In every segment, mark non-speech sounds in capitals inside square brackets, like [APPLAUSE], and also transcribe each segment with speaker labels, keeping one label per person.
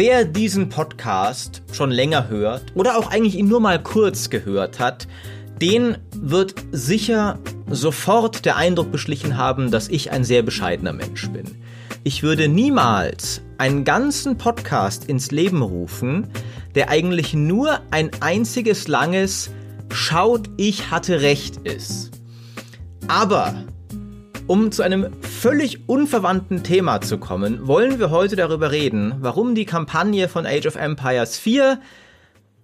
Speaker 1: Wer diesen Podcast schon länger hört oder auch eigentlich ihn nur mal kurz gehört hat, den wird sicher sofort der Eindruck beschlichen haben, dass ich ein sehr bescheidener Mensch bin. Ich würde niemals einen ganzen Podcast ins Leben rufen, der eigentlich nur ein einziges langes Schaut, ich hatte recht ist. Aber um zu einem völlig unverwandten Thema zu kommen, wollen wir heute darüber reden, warum die Kampagne von Age of Empires 4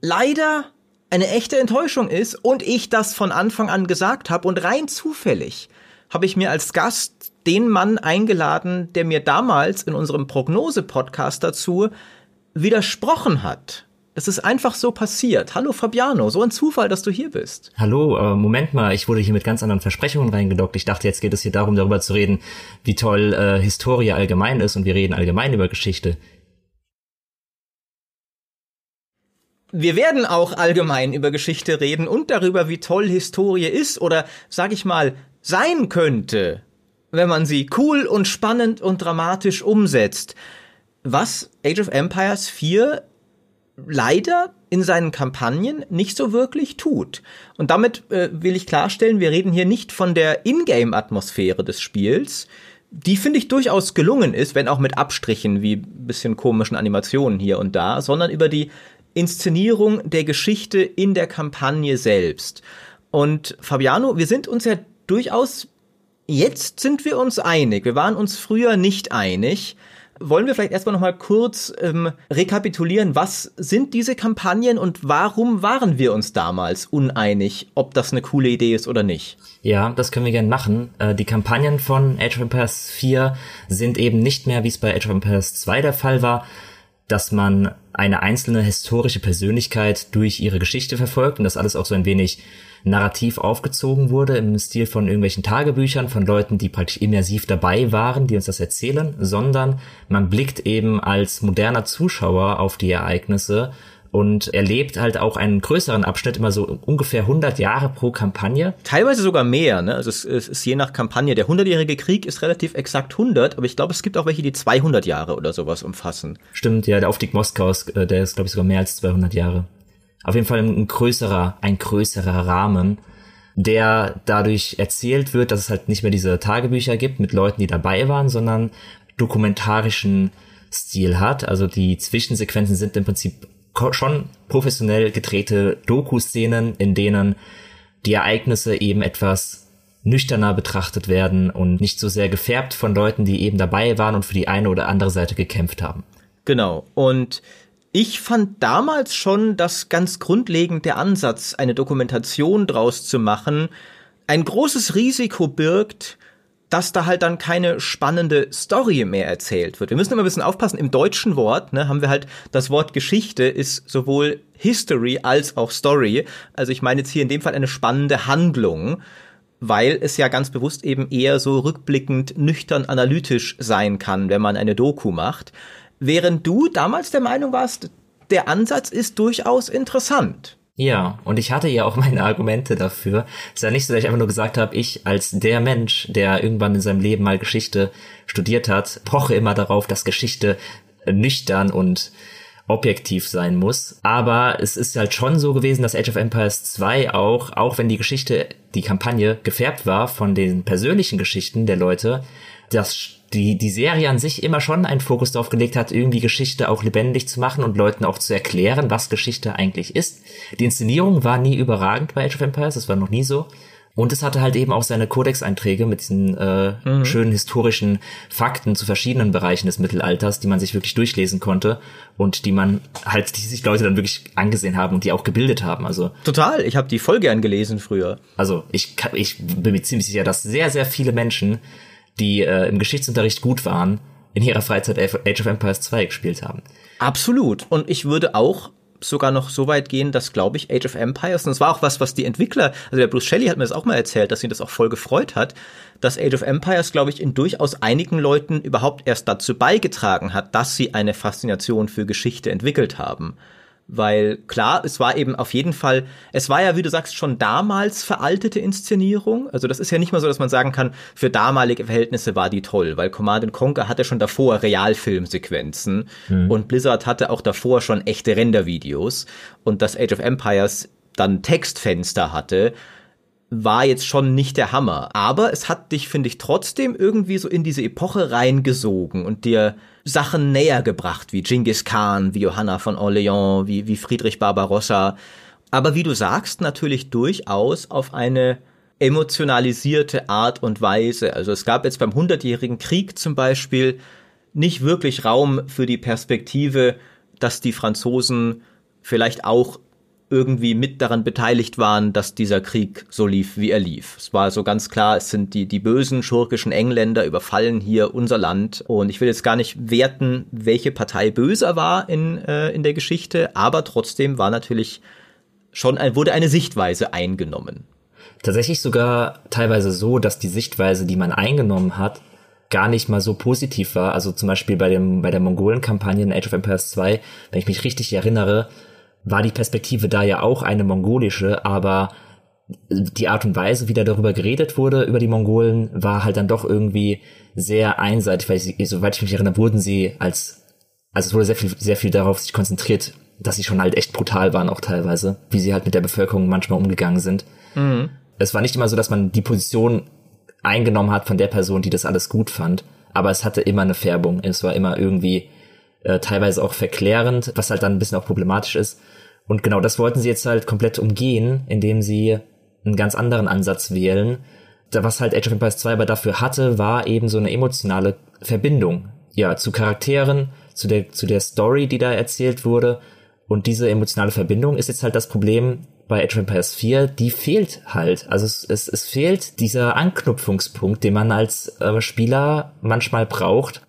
Speaker 1: leider eine echte Enttäuschung ist und ich das von Anfang an gesagt habe und rein zufällig habe ich mir als Gast den Mann eingeladen, der mir damals in unserem Prognose-Podcast dazu widersprochen hat. Es ist einfach so passiert. Hallo Fabiano, so ein Zufall, dass du hier bist.
Speaker 2: Hallo, äh, Moment mal, ich wurde hier mit ganz anderen Versprechungen reingedockt. Ich dachte, jetzt geht es hier darum, darüber zu reden, wie toll äh, Historie allgemein ist und wir reden allgemein über Geschichte.
Speaker 1: Wir werden auch allgemein über Geschichte reden und darüber, wie toll Historie ist oder, sag ich mal, sein könnte, wenn man sie cool und spannend und dramatisch umsetzt. Was Age of Empires 4 leider in seinen Kampagnen nicht so wirklich tut. Und damit äh, will ich klarstellen, wir reden hier nicht von der Ingame-Atmosphäre des Spiels, die finde ich durchaus gelungen ist, wenn auch mit Abstrichen wie bisschen komischen Animationen hier und da, sondern über die Inszenierung der Geschichte in der Kampagne selbst. Und Fabiano, wir sind uns ja durchaus, jetzt sind wir uns einig. Wir waren uns früher nicht einig. Wollen wir vielleicht erstmal nochmal kurz ähm, rekapitulieren, was sind diese Kampagnen und warum waren wir uns damals uneinig, ob das eine coole Idee ist oder nicht?
Speaker 2: Ja, das können wir gerne machen. Äh, die Kampagnen von Age of Empires 4 sind eben nicht mehr, wie es bei Age of Empires 2 der Fall war, dass man eine einzelne historische Persönlichkeit durch ihre Geschichte verfolgt und das alles auch so ein wenig narrativ aufgezogen wurde im Stil von irgendwelchen Tagebüchern von Leuten, die praktisch immersiv dabei waren, die uns das erzählen, sondern man blickt eben als moderner Zuschauer auf die Ereignisse und erlebt halt auch einen größeren Abschnitt, immer so ungefähr 100 Jahre pro Kampagne.
Speaker 1: Teilweise sogar mehr, ne? Also es, es ist je nach Kampagne. Der 100-jährige Krieg ist relativ exakt 100, aber ich glaube, es gibt auch welche, die 200 Jahre oder sowas umfassen.
Speaker 2: Stimmt, ja, der Aufstieg Moskaus, äh, der ist, glaube ich, sogar mehr als 200 Jahre. Auf jeden Fall ein größerer, ein größerer Rahmen, der dadurch erzählt wird, dass es halt nicht mehr diese Tagebücher gibt mit Leuten, die dabei waren, sondern dokumentarischen Stil hat. Also die Zwischensequenzen sind im Prinzip schon professionell gedrehte Doku-Szenen, in denen die Ereignisse eben etwas nüchterner betrachtet werden und nicht so sehr gefärbt von Leuten, die eben dabei waren und für die eine oder andere Seite gekämpft haben.
Speaker 1: Genau. Und ich fand damals schon, dass ganz grundlegend der Ansatz, eine Dokumentation draus zu machen, ein großes Risiko birgt, dass da halt dann keine spannende Story mehr erzählt wird. Wir müssen immer ein bisschen aufpassen. Im deutschen Wort ne, haben wir halt das Wort Geschichte ist sowohl History als auch Story. Also ich meine jetzt hier in dem Fall eine spannende Handlung, weil es ja ganz bewusst eben eher so rückblickend nüchtern analytisch sein kann, wenn man eine Doku macht. Während du damals der Meinung warst, der Ansatz ist durchaus interessant.
Speaker 2: Ja, und ich hatte ja auch [LAUGHS] meine Argumente dafür. Es ist ja nicht so, dass ich einfach nur gesagt habe, ich als der Mensch, der irgendwann in seinem Leben mal Geschichte studiert hat, poche immer darauf, dass Geschichte nüchtern und objektiv sein muss. Aber es ist halt schon so gewesen, dass Age of Empires 2 auch, auch wenn die Geschichte, die Kampagne gefärbt war von den persönlichen Geschichten der Leute, dass die, die Serie an sich immer schon einen Fokus darauf gelegt hat, irgendwie Geschichte auch lebendig zu machen und Leuten auch zu erklären, was Geschichte eigentlich ist. Die Inszenierung war nie überragend bei Age of Empires, das war noch nie so. Und es hatte halt eben auch seine Codex-Einträge mit diesen äh, mhm. schönen historischen Fakten zu verschiedenen Bereichen des Mittelalters, die man sich wirklich durchlesen konnte und die man halt, die sich Leute dann wirklich angesehen haben und die auch gebildet haben. Also
Speaker 1: total. Ich habe die voll gern gelesen früher.
Speaker 2: Also ich, ich bin mir ziemlich sicher, dass sehr sehr viele Menschen die äh, im Geschichtsunterricht gut waren, in ihrer Freizeit Age of Empires 2 gespielt haben.
Speaker 1: Absolut. Und ich würde auch sogar noch so weit gehen, dass, glaube ich, Age of Empires, und das war auch was, was die Entwickler, also der Bruce Shelley hat mir das auch mal erzählt, dass ihn das auch voll gefreut hat, dass Age of Empires, glaube ich, in durchaus einigen Leuten überhaupt erst dazu beigetragen hat, dass sie eine Faszination für Geschichte entwickelt haben. Weil klar, es war eben auf jeden Fall, es war ja, wie du sagst, schon damals veraltete Inszenierung. Also das ist ja nicht mal so, dass man sagen kann, für damalige Verhältnisse war die toll, weil Command Conquer hatte schon davor Realfilmsequenzen mhm. und Blizzard hatte auch davor schon echte Rendervideos und das Age of Empires dann Textfenster hatte, war jetzt schon nicht der Hammer. Aber es hat dich, finde ich, trotzdem irgendwie so in diese Epoche reingesogen und dir Sachen näher gebracht, wie Genghis Khan, wie Johanna von Orleans, wie, wie Friedrich Barbarossa. Aber wie du sagst, natürlich durchaus auf eine emotionalisierte Art und Weise. Also es gab jetzt beim Hundertjährigen Krieg zum Beispiel nicht wirklich Raum für die Perspektive, dass die Franzosen vielleicht auch irgendwie mit daran beteiligt waren, dass dieser Krieg so lief, wie er lief. Es war so ganz klar, es sind die, die bösen schurkischen Engländer überfallen hier unser Land. Und ich will jetzt gar nicht werten, welche Partei böser war in, äh, in der Geschichte, aber trotzdem war natürlich schon ein, wurde eine Sichtweise eingenommen.
Speaker 2: Tatsächlich sogar teilweise so, dass die Sichtweise, die man eingenommen hat, gar nicht mal so positiv war. Also zum Beispiel bei dem, bei der Mongolen-Kampagne in Age of Empires 2, wenn ich mich richtig erinnere, war die Perspektive da ja auch eine mongolische, aber die Art und Weise, wie da darüber geredet wurde, über die Mongolen, war halt dann doch irgendwie sehr einseitig, weil sie, soweit ich mich erinnere, wurden sie als, also es wurde sehr viel, sehr viel darauf sich konzentriert, dass sie schon halt echt brutal waren auch teilweise, wie sie halt mit der Bevölkerung manchmal umgegangen sind. Mhm. Es war nicht immer so, dass man die Position eingenommen hat von der Person, die das alles gut fand, aber es hatte immer eine Färbung. Es war immer irgendwie äh, teilweise auch verklärend, was halt dann ein bisschen auch problematisch ist. Und genau das wollten sie jetzt halt komplett umgehen, indem sie einen ganz anderen Ansatz wählen. Was halt Age of Empires 2 aber dafür hatte, war eben so eine emotionale Verbindung. Ja, zu Charakteren, zu der, zu der Story, die da erzählt wurde. Und diese emotionale Verbindung ist jetzt halt das Problem bei Age of Empires 4, die fehlt halt. Also es, es, es fehlt dieser Anknüpfungspunkt, den man als äh, Spieler manchmal braucht,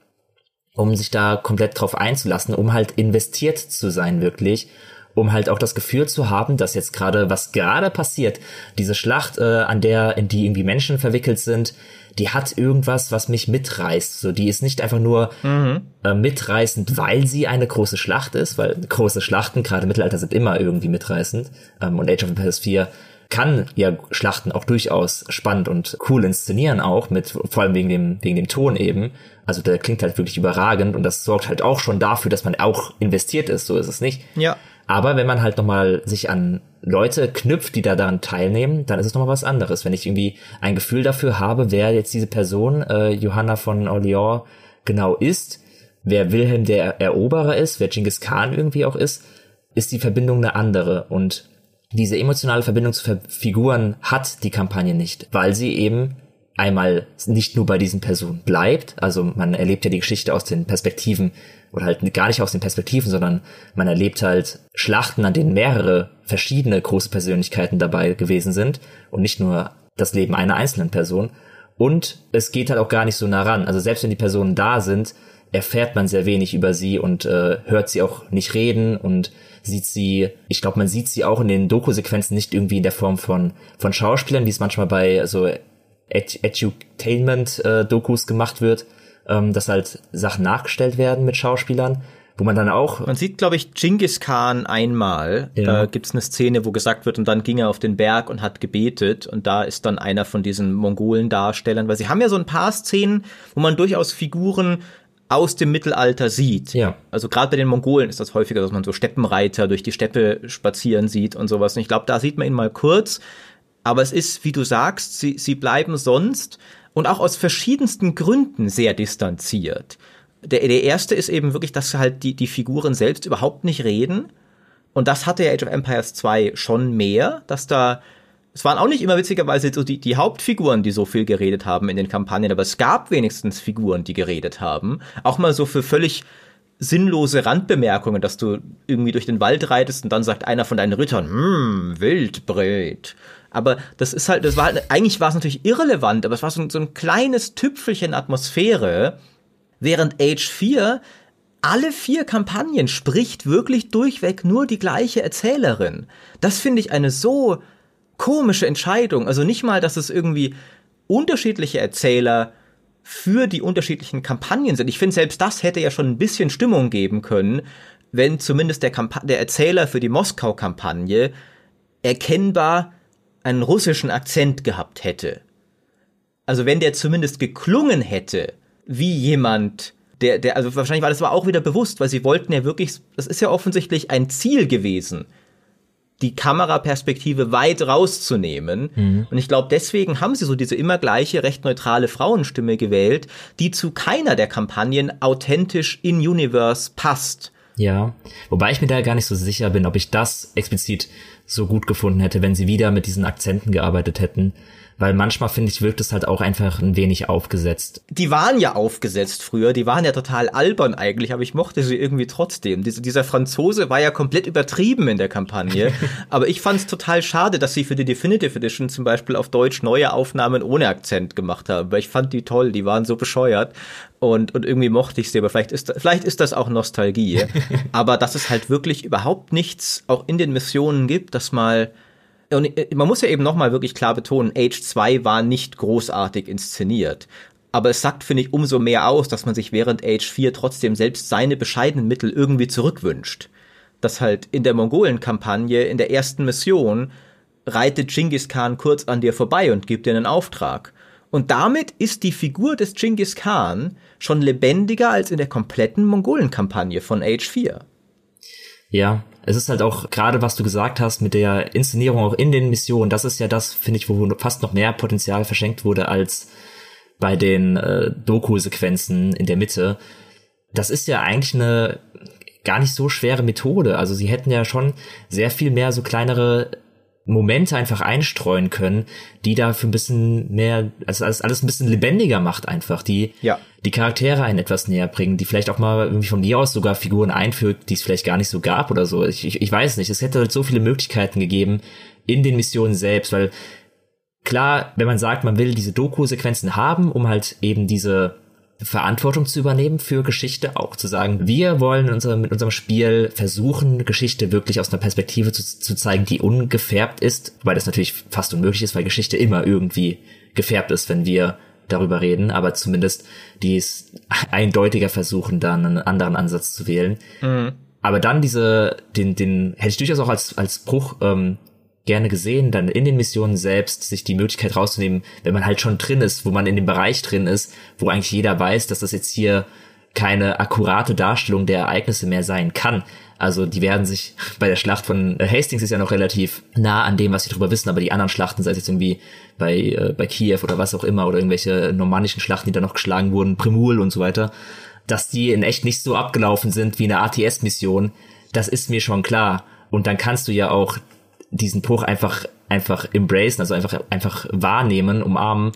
Speaker 2: um sich da komplett drauf einzulassen, um halt investiert zu sein wirklich um halt auch das Gefühl zu haben, dass jetzt gerade, was gerade passiert, diese Schlacht, äh, an der, in die irgendwie Menschen verwickelt sind, die hat irgendwas, was mich mitreißt. So, die ist nicht einfach nur mhm. äh, mitreißend, weil sie eine große Schlacht ist, weil große Schlachten, gerade im Mittelalter, sind immer irgendwie mitreißend. Ähm, und Age of Empires 4 kann ja Schlachten auch durchaus spannend und cool inszenieren auch, mit, vor allem wegen dem, wegen dem Ton eben. Also der klingt halt wirklich überragend und das sorgt halt auch schon dafür, dass man auch investiert ist, so ist es nicht.
Speaker 1: Ja.
Speaker 2: Aber wenn man halt nochmal sich an Leute knüpft, die da daran teilnehmen, dann ist es nochmal was anderes. Wenn ich irgendwie ein Gefühl dafür habe, wer jetzt diese Person, äh, Johanna von Orleans, genau ist, wer Wilhelm der Eroberer ist, wer Genghis Khan irgendwie auch ist, ist die Verbindung eine andere. Und diese emotionale Verbindung zu Figuren hat die Kampagne nicht, weil sie eben einmal nicht nur bei diesen Personen bleibt, also man erlebt ja die Geschichte aus den Perspektiven oder halt gar nicht aus den Perspektiven, sondern man erlebt halt Schlachten, an denen mehrere verschiedene große Persönlichkeiten dabei gewesen sind und nicht nur das Leben einer einzelnen Person. Und es geht halt auch gar nicht so nah ran. Also selbst wenn die Personen da sind, erfährt man sehr wenig über sie und äh, hört sie auch nicht reden und sieht sie, ich glaube, man sieht sie auch in den Doku-Sequenzen nicht irgendwie in der Form von, von Schauspielern, wie es manchmal bei so Ed Edutainment-Dokus äh, gemacht wird, ähm, dass halt Sachen nachgestellt werden mit Schauspielern, wo man dann auch.
Speaker 1: Man sieht, glaube ich, Genghis Khan einmal. Ja. Da gibt's eine Szene, wo gesagt wird, und dann ging er auf den Berg und hat gebetet. Und da ist dann einer von diesen Mongolen-Darstellern, weil sie haben ja so ein paar Szenen, wo man durchaus Figuren aus dem Mittelalter sieht.
Speaker 2: Ja.
Speaker 1: Also gerade bei den Mongolen ist das häufiger, dass man so Steppenreiter durch die Steppe spazieren sieht und sowas. Und ich glaube, da sieht man ihn mal kurz. Aber es ist, wie du sagst, sie, sie bleiben sonst und auch aus verschiedensten Gründen sehr distanziert. Der, der erste ist eben wirklich, dass halt die, die Figuren selbst überhaupt nicht reden. Und das hatte ja Age of Empires 2 schon mehr, dass da, es waren auch nicht immer witzigerweise so die, die Hauptfiguren, die so viel geredet haben in den Kampagnen, aber es gab wenigstens Figuren, die geredet haben. Auch mal so für völlig sinnlose Randbemerkungen, dass du irgendwie durch den Wald reitest und dann sagt einer von deinen Rittern, hm, Wildbret. Aber das ist halt, das war halt, eigentlich war es natürlich irrelevant, aber es war so, so ein kleines Tüpfelchen Atmosphäre, während Age 4 alle vier Kampagnen spricht wirklich durchweg nur die gleiche Erzählerin. Das finde ich eine so komische Entscheidung. Also nicht mal, dass es irgendwie unterschiedliche Erzähler für die unterschiedlichen Kampagnen sind. Ich finde, selbst das hätte ja schon ein bisschen Stimmung geben können, wenn zumindest der, der Erzähler für die Moskau-Kampagne erkennbar einen russischen Akzent gehabt hätte. Also wenn der zumindest geklungen hätte, wie jemand, der, der, also wahrscheinlich war das aber auch wieder bewusst, weil sie wollten ja wirklich, das ist ja offensichtlich ein Ziel gewesen, die Kameraperspektive weit rauszunehmen. Mhm. Und ich glaube, deswegen haben sie so diese immer gleiche, recht neutrale Frauenstimme gewählt, die zu keiner der Kampagnen authentisch in Universe passt.
Speaker 2: Ja, wobei ich mir da gar nicht so sicher bin, ob ich das explizit so gut gefunden hätte, wenn sie wieder mit diesen Akzenten gearbeitet hätten weil manchmal finde ich, wirkt es halt auch einfach ein wenig aufgesetzt.
Speaker 1: Die waren ja aufgesetzt früher, die waren ja total albern eigentlich, aber ich mochte sie irgendwie trotzdem. Diese, dieser Franzose war ja komplett übertrieben in der Kampagne, [LAUGHS] aber ich fand es total schade, dass sie für die Definitive Edition zum Beispiel auf Deutsch neue Aufnahmen ohne Akzent gemacht haben, weil ich fand die toll, die waren so bescheuert und, und irgendwie mochte ich sie, aber vielleicht ist, vielleicht ist das auch Nostalgie. [LAUGHS] aber dass es halt wirklich überhaupt nichts auch in den Missionen gibt, dass mal und äh, man muss ja eben nochmal wirklich klar betonen, Age 2 war nicht großartig inszeniert. Aber es sagt, finde ich, umso mehr aus, dass man sich während Age 4 trotzdem selbst seine bescheidenen Mittel irgendwie zurückwünscht. Dass halt in der Mongolen-Kampagne, in der ersten Mission, reitet Genghis Khan kurz an dir vorbei und gibt dir einen Auftrag. Und damit ist die Figur des Genghis Khan schon lebendiger als in der kompletten Mongolen-Kampagne von Age 4.
Speaker 2: Ja, es ist halt auch gerade, was du gesagt hast mit der Inszenierung auch in den Missionen, das ist ja das, finde ich, wo fast noch mehr Potenzial verschenkt wurde als bei den äh, Doku-Sequenzen in der Mitte. Das ist ja eigentlich eine gar nicht so schwere Methode. Also sie hätten ja schon sehr viel mehr so kleinere Momente einfach einstreuen können, die dafür ein bisschen mehr, also alles, alles ein bisschen lebendiger macht einfach, die ja. die Charaktere einen etwas näher bringen, die vielleicht auch mal irgendwie von mir aus sogar Figuren einführt, die es vielleicht gar nicht so gab oder so. Ich, ich, ich weiß nicht, es hätte halt so viele Möglichkeiten gegeben in den Missionen selbst, weil klar, wenn man sagt, man will diese Doku-Sequenzen haben, um halt eben diese Verantwortung zu übernehmen für Geschichte, auch zu sagen, wir wollen unser, mit unserem Spiel versuchen, Geschichte wirklich aus einer Perspektive zu, zu zeigen, die ungefärbt ist, weil das natürlich fast unmöglich ist, weil Geschichte immer irgendwie gefärbt ist, wenn wir darüber reden, aber zumindest die es eindeutiger versuchen, dann einen anderen Ansatz zu wählen. Mhm. Aber dann diese, den, den hätte ich durchaus auch als, als Bruch ähm, gerne gesehen, dann in den Missionen selbst sich die Möglichkeit rauszunehmen, wenn man halt schon drin ist, wo man in dem Bereich drin ist, wo eigentlich jeder weiß, dass das jetzt hier keine akkurate Darstellung der Ereignisse mehr sein kann. Also die werden sich [LAUGHS] bei der Schlacht von Hastings ist ja noch relativ nah an dem, was sie darüber wissen, aber die anderen Schlachten, sei es jetzt irgendwie bei, äh, bei Kiew oder was auch immer, oder irgendwelche normannischen Schlachten, die da noch geschlagen wurden, Primul und so weiter, dass die in echt nicht so abgelaufen sind wie eine ATS-Mission, das ist mir schon klar. Und dann kannst du ja auch diesen Bruch einfach einfach embracen, also einfach einfach wahrnehmen, umarmen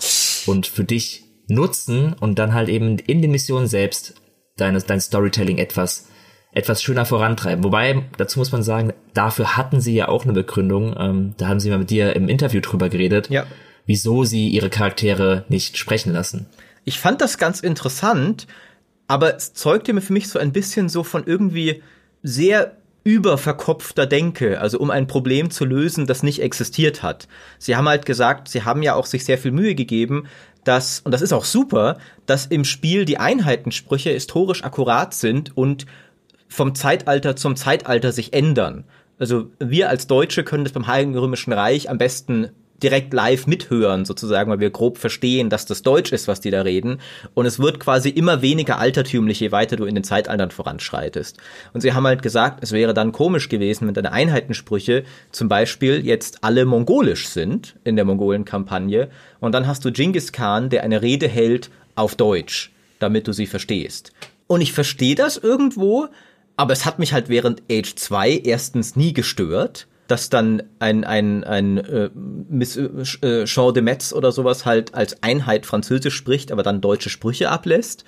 Speaker 2: und für dich nutzen und dann halt eben in den Missionen selbst deine, dein Storytelling etwas etwas schöner vorantreiben. Wobei, dazu muss man sagen, dafür hatten sie ja auch eine Begründung. Ähm, da haben sie mal mit dir im Interview drüber geredet, ja. wieso sie ihre Charaktere nicht sprechen lassen.
Speaker 1: Ich fand das ganz interessant, aber es zeugte mir für mich so ein bisschen so von irgendwie sehr überverkopfter Denke, also um ein Problem zu lösen, das nicht existiert hat. Sie haben halt gesagt, sie haben ja auch sich sehr viel Mühe gegeben, dass, und das ist auch super, dass im Spiel die Einheitensprüche historisch akkurat sind und vom Zeitalter zum Zeitalter sich ändern. Also wir als Deutsche können das beim Heiligen Römischen Reich am besten direkt live mithören, sozusagen, weil wir grob verstehen, dass das Deutsch ist, was die da reden. Und es wird quasi immer weniger altertümlich, je weiter du in den Zeitaltern voranschreitest. Und sie haben halt gesagt, es wäre dann komisch gewesen, wenn deine Einheitensprüche zum Beispiel jetzt alle mongolisch sind in der Mongolen-Kampagne. Und dann hast du Genghis Khan, der eine Rede hält auf Deutsch, damit du sie verstehst. Und ich verstehe das irgendwo, aber es hat mich halt während Age 2 erstens nie gestört dass dann ein, ein, ein äh, Miss, äh, Jean de Metz oder sowas halt als Einheit Französisch spricht, aber dann deutsche Sprüche ablässt.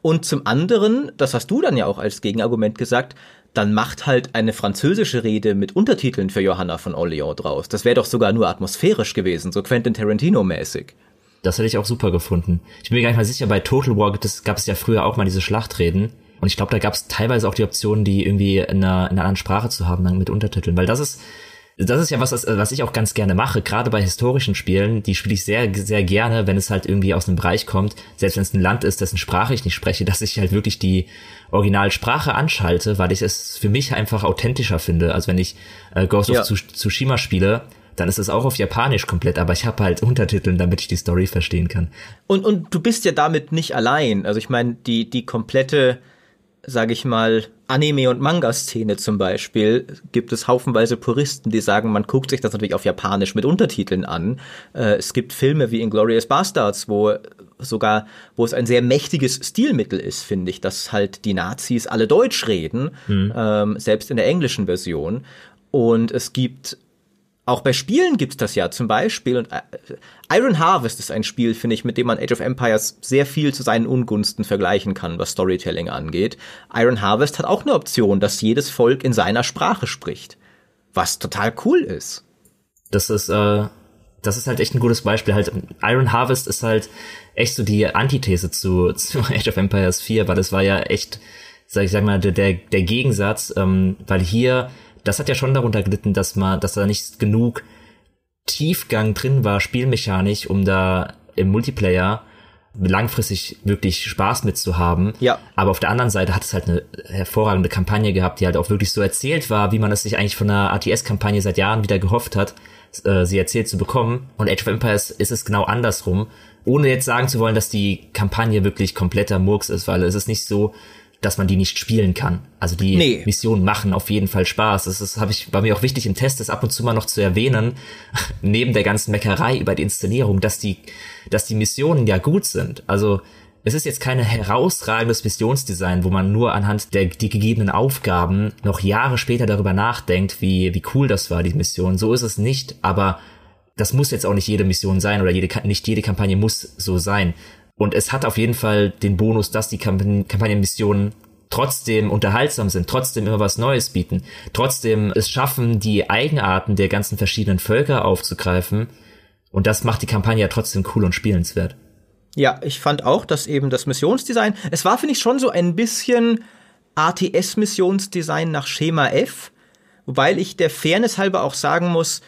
Speaker 1: Und zum anderen, das hast du dann ja auch als Gegenargument gesagt, dann macht halt eine französische Rede mit Untertiteln für Johanna von Orléans draus. Das wäre doch sogar nur atmosphärisch gewesen, so Quentin Tarantino-mäßig.
Speaker 2: Das hätte ich auch super gefunden. Ich bin mir gar nicht mal sicher, bei Total War gab es ja früher auch mal diese Schlachtreden. Und ich glaube, da gab es teilweise auch die Option, die irgendwie in einer, in einer anderen Sprache zu haben, dann mit Untertiteln. Weil das ist, das ist ja was, was ich auch ganz gerne mache, gerade bei historischen Spielen, die spiele ich sehr, sehr gerne, wenn es halt irgendwie aus einem Bereich kommt, selbst wenn es ein Land ist, dessen Sprache ich nicht spreche, [LAUGHS] dass ich halt wirklich die Originalsprache anschalte, weil ich es für mich einfach authentischer finde. Also wenn ich äh, Ghost ja. of Tsushima spiele, dann ist es auch auf Japanisch komplett, aber ich habe halt Untertiteln, damit ich die Story verstehen kann.
Speaker 1: Und, und du bist ja damit nicht allein. Also ich meine, die, die komplette sage ich mal, Anime- und Manga-Szene zum Beispiel, gibt es haufenweise Puristen, die sagen, man guckt sich das natürlich auf Japanisch mit Untertiteln an. Äh, es gibt Filme wie Inglourious Bastards, wo sogar, wo es ein sehr mächtiges Stilmittel ist, finde ich, dass halt die Nazis alle Deutsch reden, mhm. ähm, selbst in der englischen Version. Und es gibt auch bei Spielen gibt's das ja zum Beispiel. Und äh, Iron Harvest ist ein Spiel, finde ich, mit dem man Age of Empires sehr viel zu seinen Ungunsten vergleichen kann, was Storytelling angeht. Iron Harvest hat auch eine Option, dass jedes Volk in seiner Sprache spricht. Was total cool ist.
Speaker 2: Das ist, äh, das ist halt echt ein gutes Beispiel. Halt, Iron Harvest ist halt echt so die Antithese zu, [LAUGHS] zu Age of Empires 4, weil es war ja echt, sag ich sag mal, der, der Gegensatz, ähm, weil hier das hat ja schon darunter gelitten, dass man, dass da nicht genug Tiefgang drin war, spielmechanisch, um da im Multiplayer langfristig wirklich Spaß mitzuhaben.
Speaker 1: Ja.
Speaker 2: Aber auf der anderen Seite hat es halt eine hervorragende Kampagne gehabt, die halt auch wirklich so erzählt war, wie man es sich eigentlich von einer ATS-Kampagne seit Jahren wieder gehofft hat, äh, sie erzählt zu bekommen. Und Age of Empires ist es genau andersrum. Ohne jetzt sagen zu wollen, dass die Kampagne wirklich kompletter Murks ist, weil es ist nicht so, dass man die nicht spielen kann. Also die nee. Missionen machen auf jeden Fall Spaß. Das ist, habe ich, war mir auch wichtig im Test, das ab und zu mal noch zu erwähnen, [LAUGHS] neben der ganzen Meckerei über die Inszenierung, dass die, dass die Missionen ja gut sind. Also es ist jetzt kein herausragendes Missionsdesign, wo man nur anhand der die gegebenen Aufgaben noch Jahre später darüber nachdenkt, wie, wie cool das war, die Mission. So ist es nicht, aber das muss jetzt auch nicht jede Mission sein oder jede, nicht jede Kampagne muss so sein. Und es hat auf jeden Fall den Bonus, dass die Kampagnenmissionen trotzdem unterhaltsam sind, trotzdem immer was Neues bieten, trotzdem es schaffen, die Eigenarten der ganzen verschiedenen Völker aufzugreifen. Und das macht die Kampagne ja trotzdem cool und spielenswert.
Speaker 1: Ja, ich fand auch, dass eben das Missionsdesign, es war, finde ich, schon so ein bisschen ATS-Missionsdesign nach Schema F, wobei ich der Fairness halber auch sagen muss,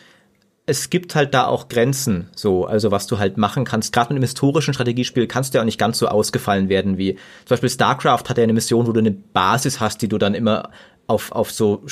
Speaker 1: es gibt halt da auch Grenzen, so, also was du halt machen kannst. Gerade mit einem historischen Strategiespiel kannst du ja auch nicht ganz so ausgefallen werden wie zum Beispiel StarCraft hat ja eine Mission, wo du eine Basis hast, die du dann immer auf, auf so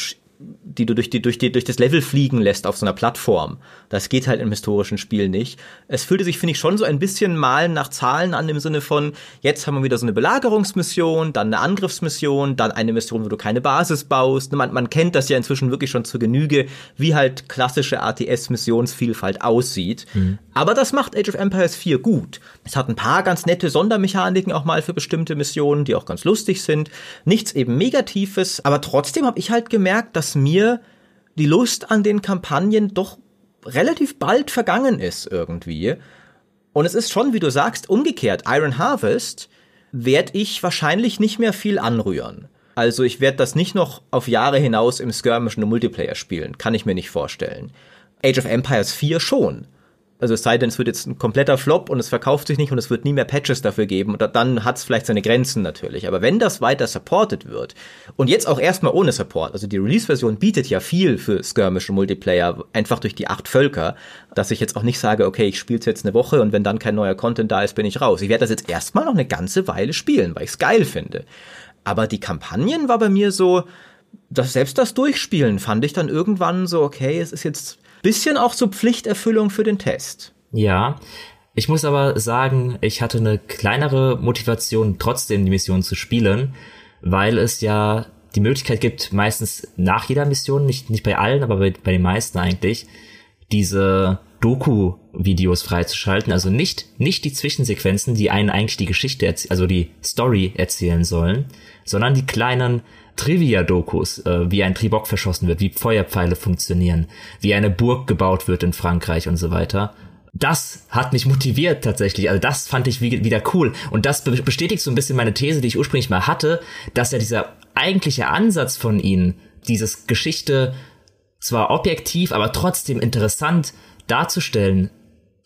Speaker 1: die du durch, die, durch, die, durch das Level fliegen lässt auf so einer Plattform. Das geht halt im historischen Spiel nicht. Es fühlte sich, finde ich, schon so ein bisschen malen nach Zahlen an, im Sinne von, jetzt haben wir wieder so eine Belagerungsmission, dann eine Angriffsmission, dann eine Mission, wo du keine Basis baust. Man, man kennt das ja inzwischen wirklich schon zur Genüge, wie halt klassische ATS-Missionsvielfalt aussieht. Mhm. Aber das macht Age of Empires 4 gut. Es hat ein paar ganz nette Sondermechaniken auch mal für bestimmte Missionen, die auch ganz lustig sind. Nichts eben Negatives, aber trotzdem habe ich halt gemerkt, dass mir die Lust an den Kampagnen doch relativ bald vergangen ist irgendwie. Und es ist schon, wie du sagst, umgekehrt. Iron Harvest werde ich wahrscheinlich nicht mehr viel anrühren. Also ich werde das nicht noch auf Jahre hinaus im Skirmish und Multiplayer spielen. Kann ich mir nicht vorstellen. Age of Empires 4 schon. Also es sei denn, es wird jetzt ein kompletter Flop und es verkauft sich nicht und es wird nie mehr Patches dafür geben. Und dann hat es vielleicht seine Grenzen natürlich. Aber wenn das weiter supported wird und jetzt auch erstmal ohne Support, also die Release-Version bietet ja viel für Skirmish und Multiplayer, einfach durch die acht Völker, dass ich jetzt auch nicht sage, okay, ich spiele jetzt eine Woche und wenn dann kein neuer Content da ist, bin ich raus. Ich werde das jetzt erstmal noch eine ganze Weile spielen, weil ich es geil finde. Aber die Kampagnen war bei mir so, dass selbst das Durchspielen fand ich dann irgendwann so, okay, es ist jetzt bisschen auch so Pflichterfüllung für den Test.
Speaker 2: Ja. Ich muss aber sagen, ich hatte eine kleinere Motivation, trotzdem die Mission zu spielen, weil es ja die Möglichkeit gibt, meistens nach jeder Mission, nicht, nicht bei allen, aber bei, bei den meisten eigentlich, diese Doku-Videos freizuschalten. Also nicht, nicht die Zwischensequenzen, die einen eigentlich die Geschichte, also die Story erzählen sollen, sondern die kleinen Trivia-Dokus, äh, wie ein Tribok verschossen wird, wie Feuerpfeile funktionieren, wie eine Burg gebaut wird in Frankreich und so weiter. Das hat mich motiviert tatsächlich. Also das fand ich wieder cool. Und das bestätigt so ein bisschen meine These, die ich ursprünglich mal hatte, dass ja dieser eigentliche Ansatz von ihnen, dieses Geschichte zwar objektiv, aber trotzdem interessant darzustellen,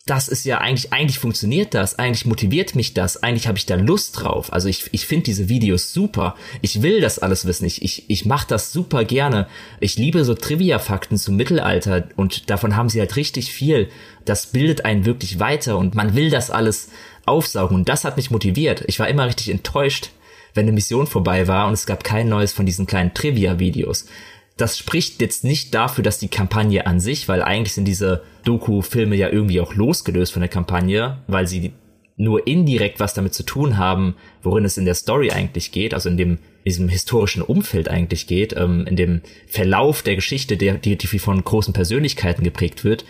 Speaker 2: das ist ja eigentlich, eigentlich funktioniert das, eigentlich motiviert mich das, eigentlich habe ich da Lust drauf. Also ich, ich finde diese Videos super. Ich will das alles wissen. Ich, ich, ich mache das super gerne. Ich liebe so Trivia-Fakten zum Mittelalter und davon haben sie halt richtig viel. Das bildet einen wirklich weiter und man will das alles aufsaugen und das hat mich motiviert. Ich war immer richtig enttäuscht, wenn eine Mission vorbei war und es gab kein neues von diesen kleinen Trivia-Videos das spricht jetzt nicht dafür, dass die Kampagne an sich, weil eigentlich sind diese Doku-Filme ja irgendwie auch losgelöst von der Kampagne, weil sie nur indirekt was damit zu tun haben, worin es in der Story eigentlich geht, also in dem diesem historischen Umfeld eigentlich geht, ähm, in dem Verlauf der Geschichte, der, die, die von großen Persönlichkeiten geprägt wird.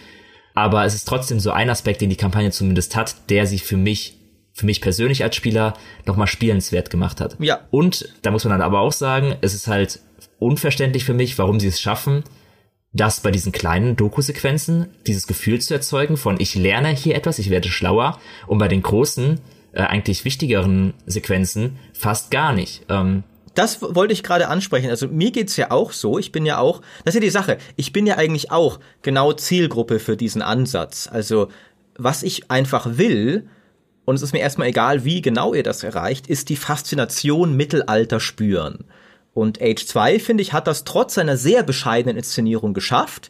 Speaker 2: Aber es ist trotzdem so ein Aspekt, den die Kampagne zumindest hat, der sie für mich, für mich persönlich als Spieler nochmal spielenswert gemacht hat.
Speaker 1: Ja.
Speaker 2: Und da muss man dann aber auch sagen, es ist halt unverständlich für mich, warum sie es schaffen, das bei diesen kleinen Doku-Sequenzen, dieses Gefühl zu erzeugen von ich lerne hier etwas, ich werde schlauer und bei den großen, äh, eigentlich wichtigeren Sequenzen fast gar nicht. Ähm,
Speaker 1: das wollte ich gerade ansprechen. Also mir geht's ja auch so. Ich bin ja auch, das ist ja die Sache. Ich bin ja eigentlich auch genau Zielgruppe für diesen Ansatz. Also was ich einfach will, und es ist mir erstmal egal, wie genau ihr das erreicht, ist die Faszination Mittelalter spüren. Und Age 2, finde ich, hat das trotz seiner sehr bescheidenen Inszenierung geschafft.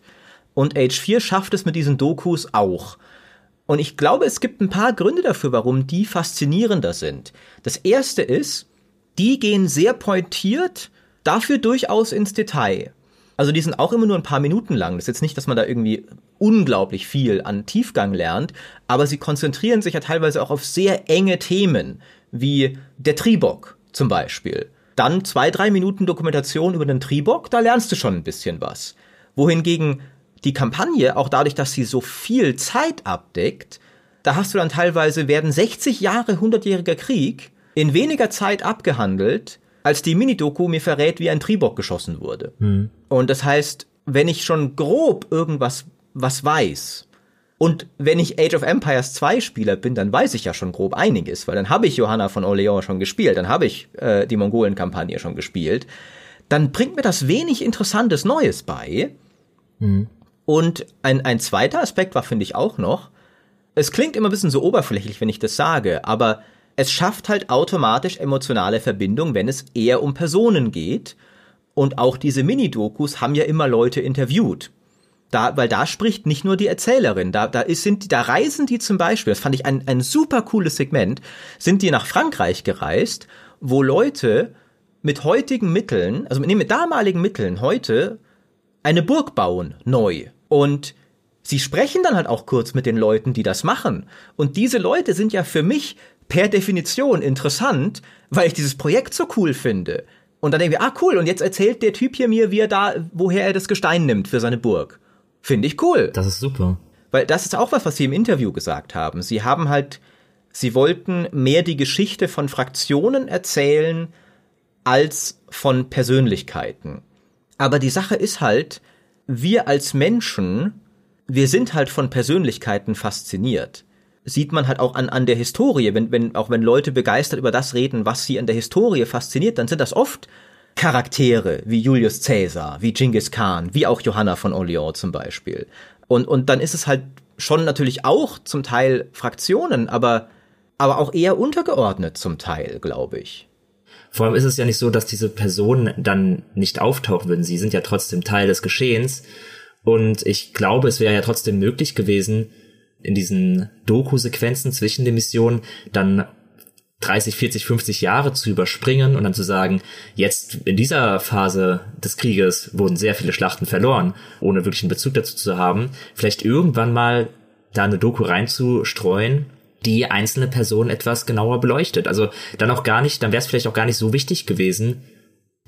Speaker 1: Und Age 4 schafft es mit diesen Dokus auch. Und ich glaube, es gibt ein paar Gründe dafür, warum die faszinierender sind. Das erste ist, die gehen sehr pointiert, dafür durchaus ins Detail. Also die sind auch immer nur ein paar Minuten lang. Das ist jetzt nicht, dass man da irgendwie unglaublich viel an Tiefgang lernt, aber sie konzentrieren sich ja teilweise auch auf sehr enge Themen, wie der Tribok zum Beispiel dann zwei, drei Minuten Dokumentation über den Tribok, da lernst du schon ein bisschen was. Wohingegen die Kampagne, auch dadurch, dass sie so viel Zeit abdeckt, da hast du dann teilweise, werden 60 Jahre, 100-jähriger Krieg in weniger Zeit abgehandelt, als die Minidoku mir verrät, wie ein Tribok geschossen wurde. Mhm. Und das heißt, wenn ich schon grob irgendwas was weiß, und wenn ich Age of Empires 2 Spieler bin, dann weiß ich ja schon grob einiges, weil dann habe ich Johanna von Orleans schon gespielt, dann habe ich äh, die Mongolen-Kampagne schon gespielt. Dann bringt mir das wenig Interessantes Neues bei. Mhm. Und ein, ein zweiter Aspekt war, finde ich, auch noch, es klingt immer ein bisschen so oberflächlich, wenn ich das sage, aber es schafft halt automatisch emotionale Verbindung, wenn es eher um Personen geht. Und auch diese Mini-Dokus haben ja immer Leute interviewt. Da, weil da spricht nicht nur die Erzählerin, da, da ist, sind, da reisen die zum Beispiel, das fand ich ein, ein super cooles Segment, sind die nach Frankreich gereist, wo Leute mit heutigen Mitteln, also mit, nee, mit damaligen Mitteln heute eine Burg bauen, neu. Und sie sprechen dann halt auch kurz mit den Leuten, die das machen. Und diese Leute sind ja für mich per Definition interessant, weil ich dieses Projekt so cool finde. Und dann denken wir, ah cool, und jetzt erzählt der Typ hier mir, wie er da, woher er das Gestein nimmt für seine Burg. Finde ich cool.
Speaker 2: Das ist super.
Speaker 1: Weil das ist auch was, was Sie im Interview gesagt haben. Sie haben halt, Sie wollten mehr die Geschichte von Fraktionen erzählen als von Persönlichkeiten. Aber die Sache ist halt, wir als Menschen, wir sind halt von Persönlichkeiten fasziniert. Sieht man halt auch an, an der Historie, wenn, wenn, auch wenn Leute begeistert über das reden, was sie an der Historie fasziniert, dann sind das oft Charaktere wie Julius Caesar, wie Genghis Khan, wie auch Johanna von Orleans zum Beispiel. Und, und dann ist es halt schon natürlich auch zum Teil Fraktionen, aber, aber auch eher untergeordnet zum Teil, glaube ich.
Speaker 2: Vor allem ist es ja nicht so, dass diese Personen dann nicht auftauchen würden. Sie sind ja trotzdem Teil des Geschehens. Und ich glaube, es wäre ja trotzdem möglich gewesen, in diesen Doku-Sequenzen zwischen den Missionen dann 30, 40, 50 Jahre zu überspringen und dann zu sagen, jetzt in dieser Phase des Krieges wurden sehr viele Schlachten verloren, ohne wirklich einen Bezug dazu zu haben, vielleicht irgendwann mal da eine Doku reinzustreuen, die einzelne Person etwas genauer beleuchtet. Also dann auch gar nicht, dann wäre es vielleicht auch gar nicht so wichtig gewesen,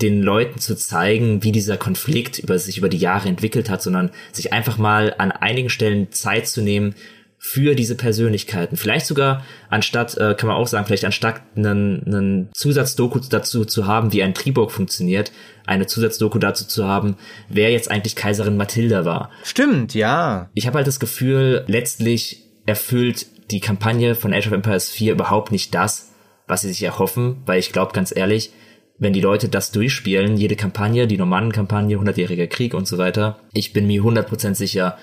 Speaker 2: den Leuten zu zeigen, wie dieser Konflikt über sich über die Jahre entwickelt hat, sondern sich einfach mal an einigen Stellen Zeit zu nehmen, für diese Persönlichkeiten. Vielleicht sogar anstatt, äh, kann man auch sagen, vielleicht anstatt einen, einen Zusatzdoku dazu zu haben, wie ein Triburg funktioniert, eine Zusatzdoku dazu zu haben, wer jetzt eigentlich Kaiserin Mathilda war.
Speaker 1: Stimmt, ja.
Speaker 2: Ich habe halt das Gefühl, letztlich erfüllt die Kampagne von Age of Empires 4 überhaupt nicht das, was sie sich erhoffen, weil ich glaube ganz ehrlich, wenn die Leute das durchspielen, jede Kampagne, die Normandenkampagne, 100-jähriger Krieg und so weiter, ich bin mir 100% sicher,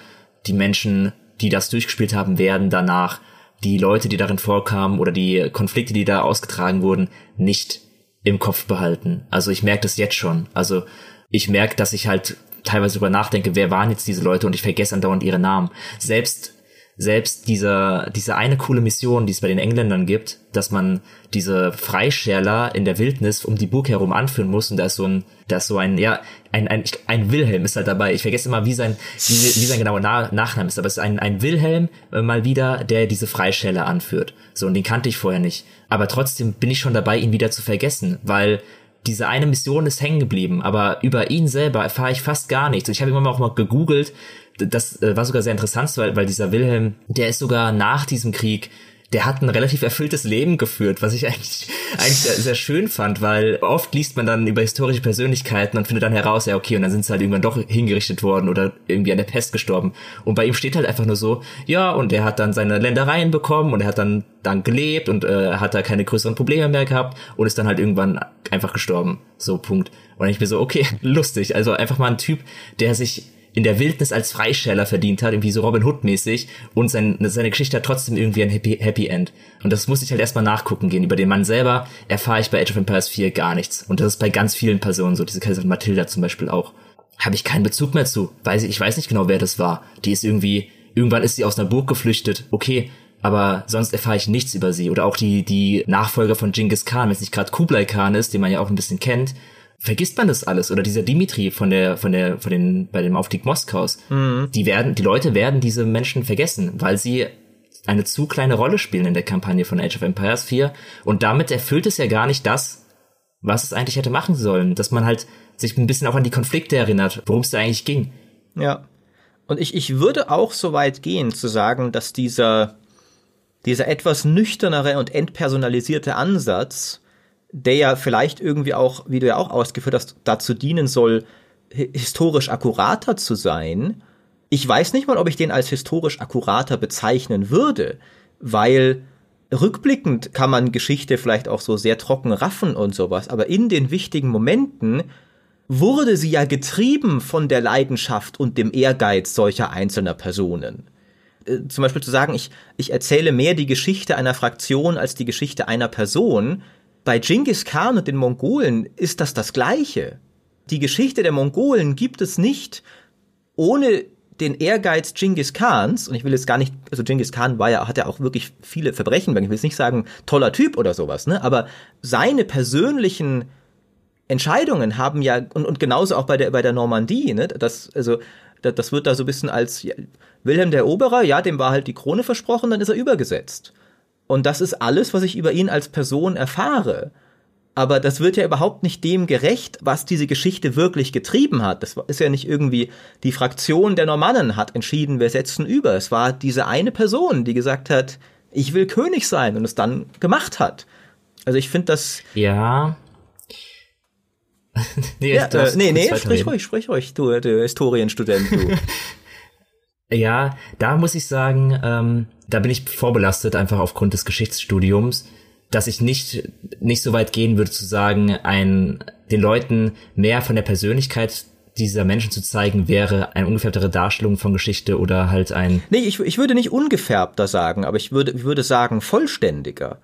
Speaker 2: die Menschen die das durchgespielt haben, werden danach die Leute, die darin vorkamen oder die Konflikte, die da ausgetragen wurden, nicht im Kopf behalten. Also ich merke das jetzt schon. Also ich merke, dass ich halt teilweise darüber nachdenke, wer waren jetzt diese Leute und ich vergesse andauernd ihre Namen. Selbst selbst dieser, diese eine coole Mission, die es bei den Engländern gibt, dass man diese Freischärler in der Wildnis um die Burg herum anführen muss und da ist so ein, da ist so ein, ja, ein, ein, ein Wilhelm ist halt dabei. Ich vergesse immer, wie sein, wie, wie sein genauer Na Nachname ist, aber es ist ein, ein Wilhelm äh, mal wieder, der diese Freischärler anführt. So, und den kannte ich vorher nicht. Aber trotzdem bin ich schon dabei, ihn wieder zu vergessen, weil diese eine Mission ist hängen geblieben, aber über ihn selber erfahre ich fast gar nichts. Ich habe immer auch mal gegoogelt, das äh, war sogar sehr interessant, weil, weil dieser Wilhelm, der ist sogar nach diesem Krieg der hat ein relativ erfülltes Leben geführt, was ich eigentlich, eigentlich sehr, schön fand, weil oft liest man dann über historische Persönlichkeiten und findet dann heraus, ja okay, und dann sind sie halt irgendwann doch hingerichtet worden oder irgendwie an der Pest gestorben. Und bei ihm steht halt einfach nur so, ja, und er hat dann seine Ländereien bekommen und er hat dann dann gelebt und äh, hat da keine größeren Probleme mehr gehabt und ist dann halt irgendwann einfach gestorben. So, Punkt. Und ich mir so, okay, [LAUGHS] lustig. Also einfach mal ein Typ, der sich in der Wildnis als Freischäler verdient hat, irgendwie so Robin Hood mäßig und sein, seine Geschichte hat trotzdem irgendwie ein Happy, Happy End. Und das muss ich halt erstmal nachgucken gehen. Über den Mann selber erfahre ich bei Age of Empires 4 gar nichts. Und das ist bei ganz vielen Personen so, diese Kaiserin Matilda zum Beispiel auch. Habe ich keinen Bezug mehr zu. Weiß ich, ich weiß nicht genau, wer das war. Die ist irgendwie, irgendwann ist sie aus einer Burg geflüchtet. Okay, aber sonst erfahre ich nichts über sie. Oder auch die, die Nachfolger von Genghis Khan, wenn es nicht gerade Kublai Khan ist, den man ja auch ein bisschen kennt, vergisst man das alles. Oder dieser Dimitri von der von der von den bei dem Aufstieg Moskaus mhm. die werden die Leute werden diese Menschen vergessen weil sie eine zu kleine Rolle spielen in der Kampagne von Age of Empires 4 und damit erfüllt es ja gar nicht das was es eigentlich hätte machen sollen. Dass man halt sich ein bisschen auch an die Konflikte erinnert worum es da eigentlich ging.
Speaker 1: Ja. Und ich ich würde auch so weit gehen zu sagen dass dieser dieser etwas nüchternere und entpersonalisierte Ansatz der ja vielleicht irgendwie auch, wie du ja auch ausgeführt hast, dazu dienen soll, historisch akkurater zu sein. Ich weiß nicht mal, ob ich den als historisch akkurater bezeichnen würde, weil rückblickend kann man Geschichte vielleicht auch so sehr trocken raffen und sowas, aber in den wichtigen Momenten wurde sie ja getrieben von der Leidenschaft und dem Ehrgeiz solcher einzelner Personen. Äh, zum Beispiel zu sagen, ich, ich erzähle mehr die Geschichte einer Fraktion als die Geschichte einer Person, bei Genghis Khan und den Mongolen ist das das Gleiche. Die Geschichte der Mongolen gibt es nicht ohne den Ehrgeiz Genghis Khans, und ich will jetzt gar nicht, also Genghis Khan war ja, hat ja auch wirklich viele Verbrechen, ich will jetzt nicht sagen, toller Typ oder sowas, ne, aber seine persönlichen Entscheidungen haben ja, und, und genauso auch bei der, bei der Normandie, ne, das, also, das, das wird da so ein bisschen als ja, Wilhelm der Eroberer, ja, dem war halt die Krone versprochen, dann ist er übergesetzt. Und das ist alles, was ich über ihn als Person erfahre. Aber das wird ja überhaupt nicht dem gerecht, was diese Geschichte wirklich getrieben hat. Das ist ja nicht irgendwie die Fraktion der Normannen hat entschieden, wir setzen über. Es war diese eine Person, die gesagt hat, ich will König sein und es dann gemacht hat. Also ich finde das.
Speaker 2: Ja. [LAUGHS]
Speaker 1: nee, ja, äh, nee, nee sprich ruhig, sprich ruhig, du, du Historienstudent, du. [LAUGHS]
Speaker 2: Ja, da muss ich sagen, ähm, da bin ich vorbelastet einfach aufgrund des Geschichtsstudiums, dass ich nicht nicht so weit gehen würde zu sagen, ein den Leuten mehr von der Persönlichkeit dieser Menschen zu zeigen, wäre eine ungefärbtere Darstellung von Geschichte oder halt ein.
Speaker 1: Nee, ich, ich würde nicht ungefärbter sagen, aber ich würde, ich würde sagen vollständiger.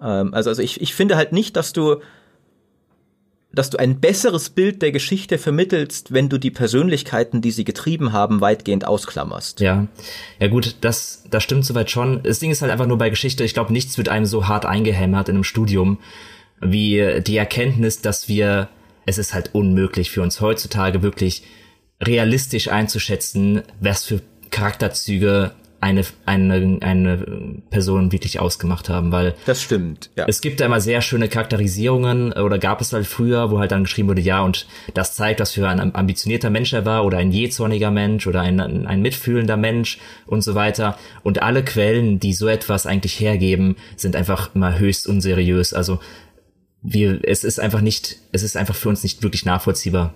Speaker 1: Ähm, also, also ich, ich finde halt nicht, dass du dass du ein besseres Bild der Geschichte vermittelst, wenn du die Persönlichkeiten, die sie getrieben haben, weitgehend ausklammerst.
Speaker 2: Ja, ja gut, das, das stimmt soweit schon. Das Ding ist halt einfach nur bei Geschichte, ich glaube, nichts wird einem so hart eingehämmert in einem Studium, wie die Erkenntnis, dass wir, es ist halt unmöglich für uns heutzutage wirklich realistisch einzuschätzen, was für Charakterzüge eine, eine, eine Person wirklich ausgemacht haben, weil
Speaker 1: das stimmt.
Speaker 2: Ja. Es gibt da immer sehr schöne Charakterisierungen oder gab es halt früher, wo halt dann geschrieben wurde, ja und das zeigt, was für ein ambitionierter Mensch er war oder ein jähzorniger Mensch oder ein, ein mitfühlender Mensch und so weiter. Und alle Quellen, die so etwas eigentlich hergeben, sind einfach immer höchst unseriös. Also wir, es ist einfach nicht, es ist einfach für uns nicht wirklich nachvollziehbar,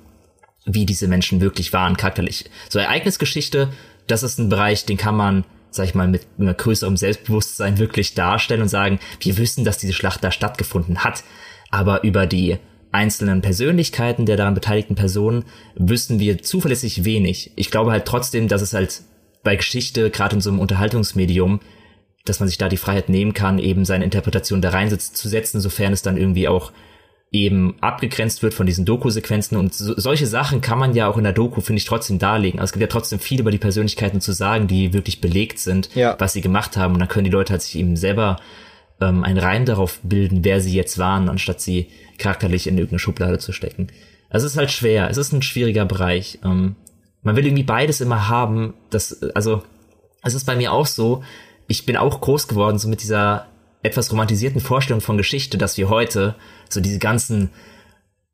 Speaker 2: wie diese Menschen wirklich waren, charakterlich. So Ereignisgeschichte das ist ein Bereich, den kann man, sag ich mal, mit einer größerem Selbstbewusstsein wirklich darstellen und sagen, wir wissen, dass diese Schlacht da stattgefunden hat, aber über die einzelnen Persönlichkeiten der daran beteiligten Personen wissen wir zuverlässig wenig. Ich glaube halt trotzdem, dass es halt bei Geschichte, gerade in so einem Unterhaltungsmedium, dass man sich da die Freiheit nehmen kann, eben seine Interpretation da reinzusetzen, sofern es dann irgendwie auch eben abgegrenzt wird von diesen Doku-Sequenzen und so, solche Sachen kann man ja auch in der Doku, finde ich, trotzdem darlegen. Also es gibt ja trotzdem viel über die Persönlichkeiten zu sagen, die wirklich belegt sind, ja. was sie gemacht haben und dann können die Leute halt sich eben selber ähm, einen Reim darauf bilden, wer sie jetzt waren, anstatt sie charakterlich in irgendeine Schublade zu stecken. Also es ist halt schwer, es ist ein schwieriger Bereich. Ähm, man will irgendwie beides immer haben, das, also es ist bei mir auch so, ich bin auch groß geworden, so mit dieser etwas romantisierten Vorstellung von Geschichte, dass wir heute so diese ganzen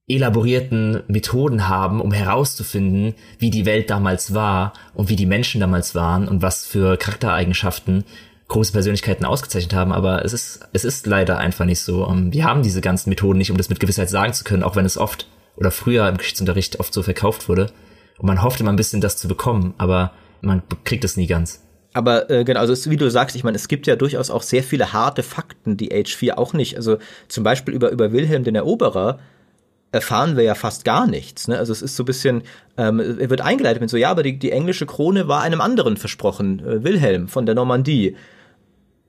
Speaker 2: elaborierten Methoden haben, um herauszufinden, wie die Welt damals war und wie die Menschen damals waren und was für Charaktereigenschaften große Persönlichkeiten ausgezeichnet haben, aber es ist, es ist leider einfach nicht so. Ähm, wir haben diese ganzen Methoden nicht, um das mit Gewissheit sagen zu können, auch wenn es oft oder früher im Geschichtsunterricht oft so verkauft wurde. Und man hofft immer ein bisschen, das zu bekommen, aber man kriegt es nie ganz.
Speaker 1: Aber äh, genau, also es, wie du sagst, ich meine, es gibt ja durchaus auch sehr viele harte Fakten, die Age 4 auch nicht. Also zum Beispiel über, über Wilhelm den Eroberer erfahren wir ja fast gar nichts. Ne? Also es ist so ein bisschen, ähm, er wird eingeleitet mit so, ja, aber die, die englische Krone war einem anderen versprochen, äh, Wilhelm von der Normandie.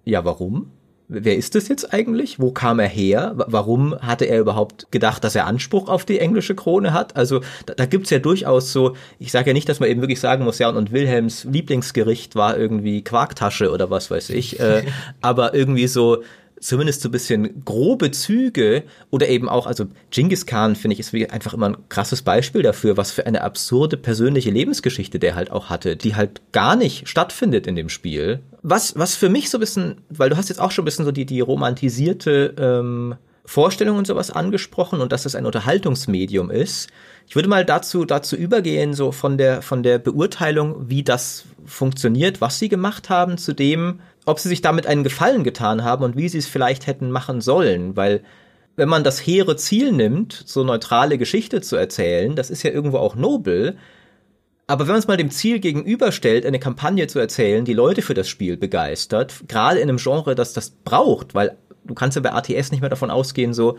Speaker 1: Ja, warum? Wer ist das jetzt eigentlich? Wo kam er her? Warum hatte er überhaupt gedacht, dass er Anspruch auf die englische Krone hat? Also da, da gibt's ja durchaus so, ich sage ja nicht, dass man eben wirklich sagen muss, ja, und, und Wilhelms Lieblingsgericht war irgendwie Quarktasche oder was weiß ich, äh, [LAUGHS] aber irgendwie so, zumindest so ein bisschen grobe Züge oder eben auch, also Genghis Khan finde ich ist einfach immer ein krasses Beispiel dafür, was für eine absurde persönliche Lebensgeschichte der halt auch hatte, die halt gar nicht stattfindet in dem Spiel. Was, was für mich so ein bisschen, weil du hast jetzt auch schon ein bisschen so die, die romantisierte ähm, Vorstellung und sowas angesprochen und dass es ein Unterhaltungsmedium ist. Ich würde mal dazu, dazu übergehen, so von der, von der Beurteilung, wie das funktioniert, was sie gemacht haben, zu dem, ob sie sich damit einen Gefallen getan haben und wie sie es vielleicht hätten machen sollen, weil wenn man das hehre Ziel nimmt, so neutrale Geschichte zu erzählen, das ist ja irgendwo auch nobel, aber wenn man es mal dem Ziel gegenüberstellt, eine Kampagne zu erzählen, die Leute für das Spiel begeistert, gerade in einem Genre, das das braucht, weil du kannst ja bei ATS nicht mehr davon ausgehen, so,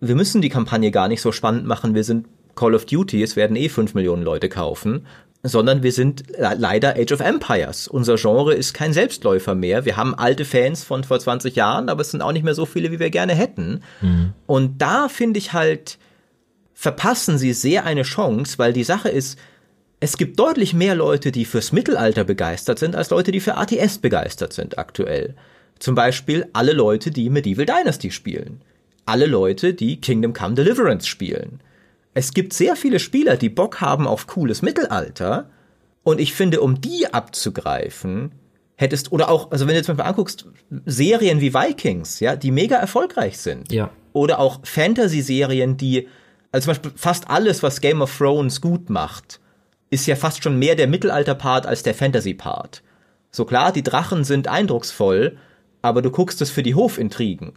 Speaker 1: wir müssen die Kampagne gar nicht so spannend machen, wir sind Call of Duty, es werden eh fünf Millionen Leute kaufen sondern wir sind leider Age of Empires. Unser Genre ist kein Selbstläufer mehr. Wir haben alte Fans von vor 20 Jahren, aber es sind auch nicht mehr so viele, wie wir gerne hätten. Mhm. Und da finde ich halt, verpassen sie sehr eine Chance, weil die Sache ist, es gibt deutlich mehr Leute, die fürs Mittelalter begeistert sind, als Leute, die für ATS begeistert sind aktuell. Zum Beispiel alle Leute, die Medieval Dynasty spielen. Alle Leute, die Kingdom Come Deliverance spielen es gibt sehr viele Spieler, die Bock haben auf cooles Mittelalter. Und ich finde, um die abzugreifen, hättest, oder auch, also wenn du jetzt mal anguckst, Serien wie Vikings, ja, die mega erfolgreich sind.
Speaker 2: Ja.
Speaker 1: Oder auch Fantasy-Serien, die, also zum Beispiel fast alles, was Game of Thrones gut macht, ist ja fast schon mehr der Mittelalter-Part als der Fantasy-Part. So klar, die Drachen sind eindrucksvoll, aber du guckst es für die Hofintrigen.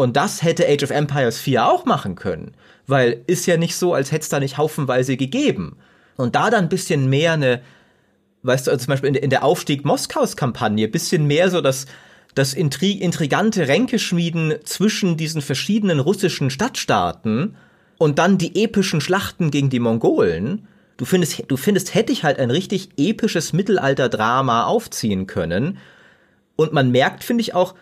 Speaker 1: Und das hätte Age of Empires 4 auch machen können. Weil ist ja nicht so, als hätte es da nicht haufenweise gegeben. Und da dann ein bisschen mehr eine, weißt du, also zum Beispiel in, der Aufstieg Moskaus Kampagne, bisschen mehr so das, das intri intrigante Ränkeschmieden zwischen diesen verschiedenen russischen Stadtstaaten und dann die epischen Schlachten gegen die Mongolen. Du findest, du findest, hätte ich halt ein richtig episches Mittelalter-Drama aufziehen können. Und man merkt, finde ich auch,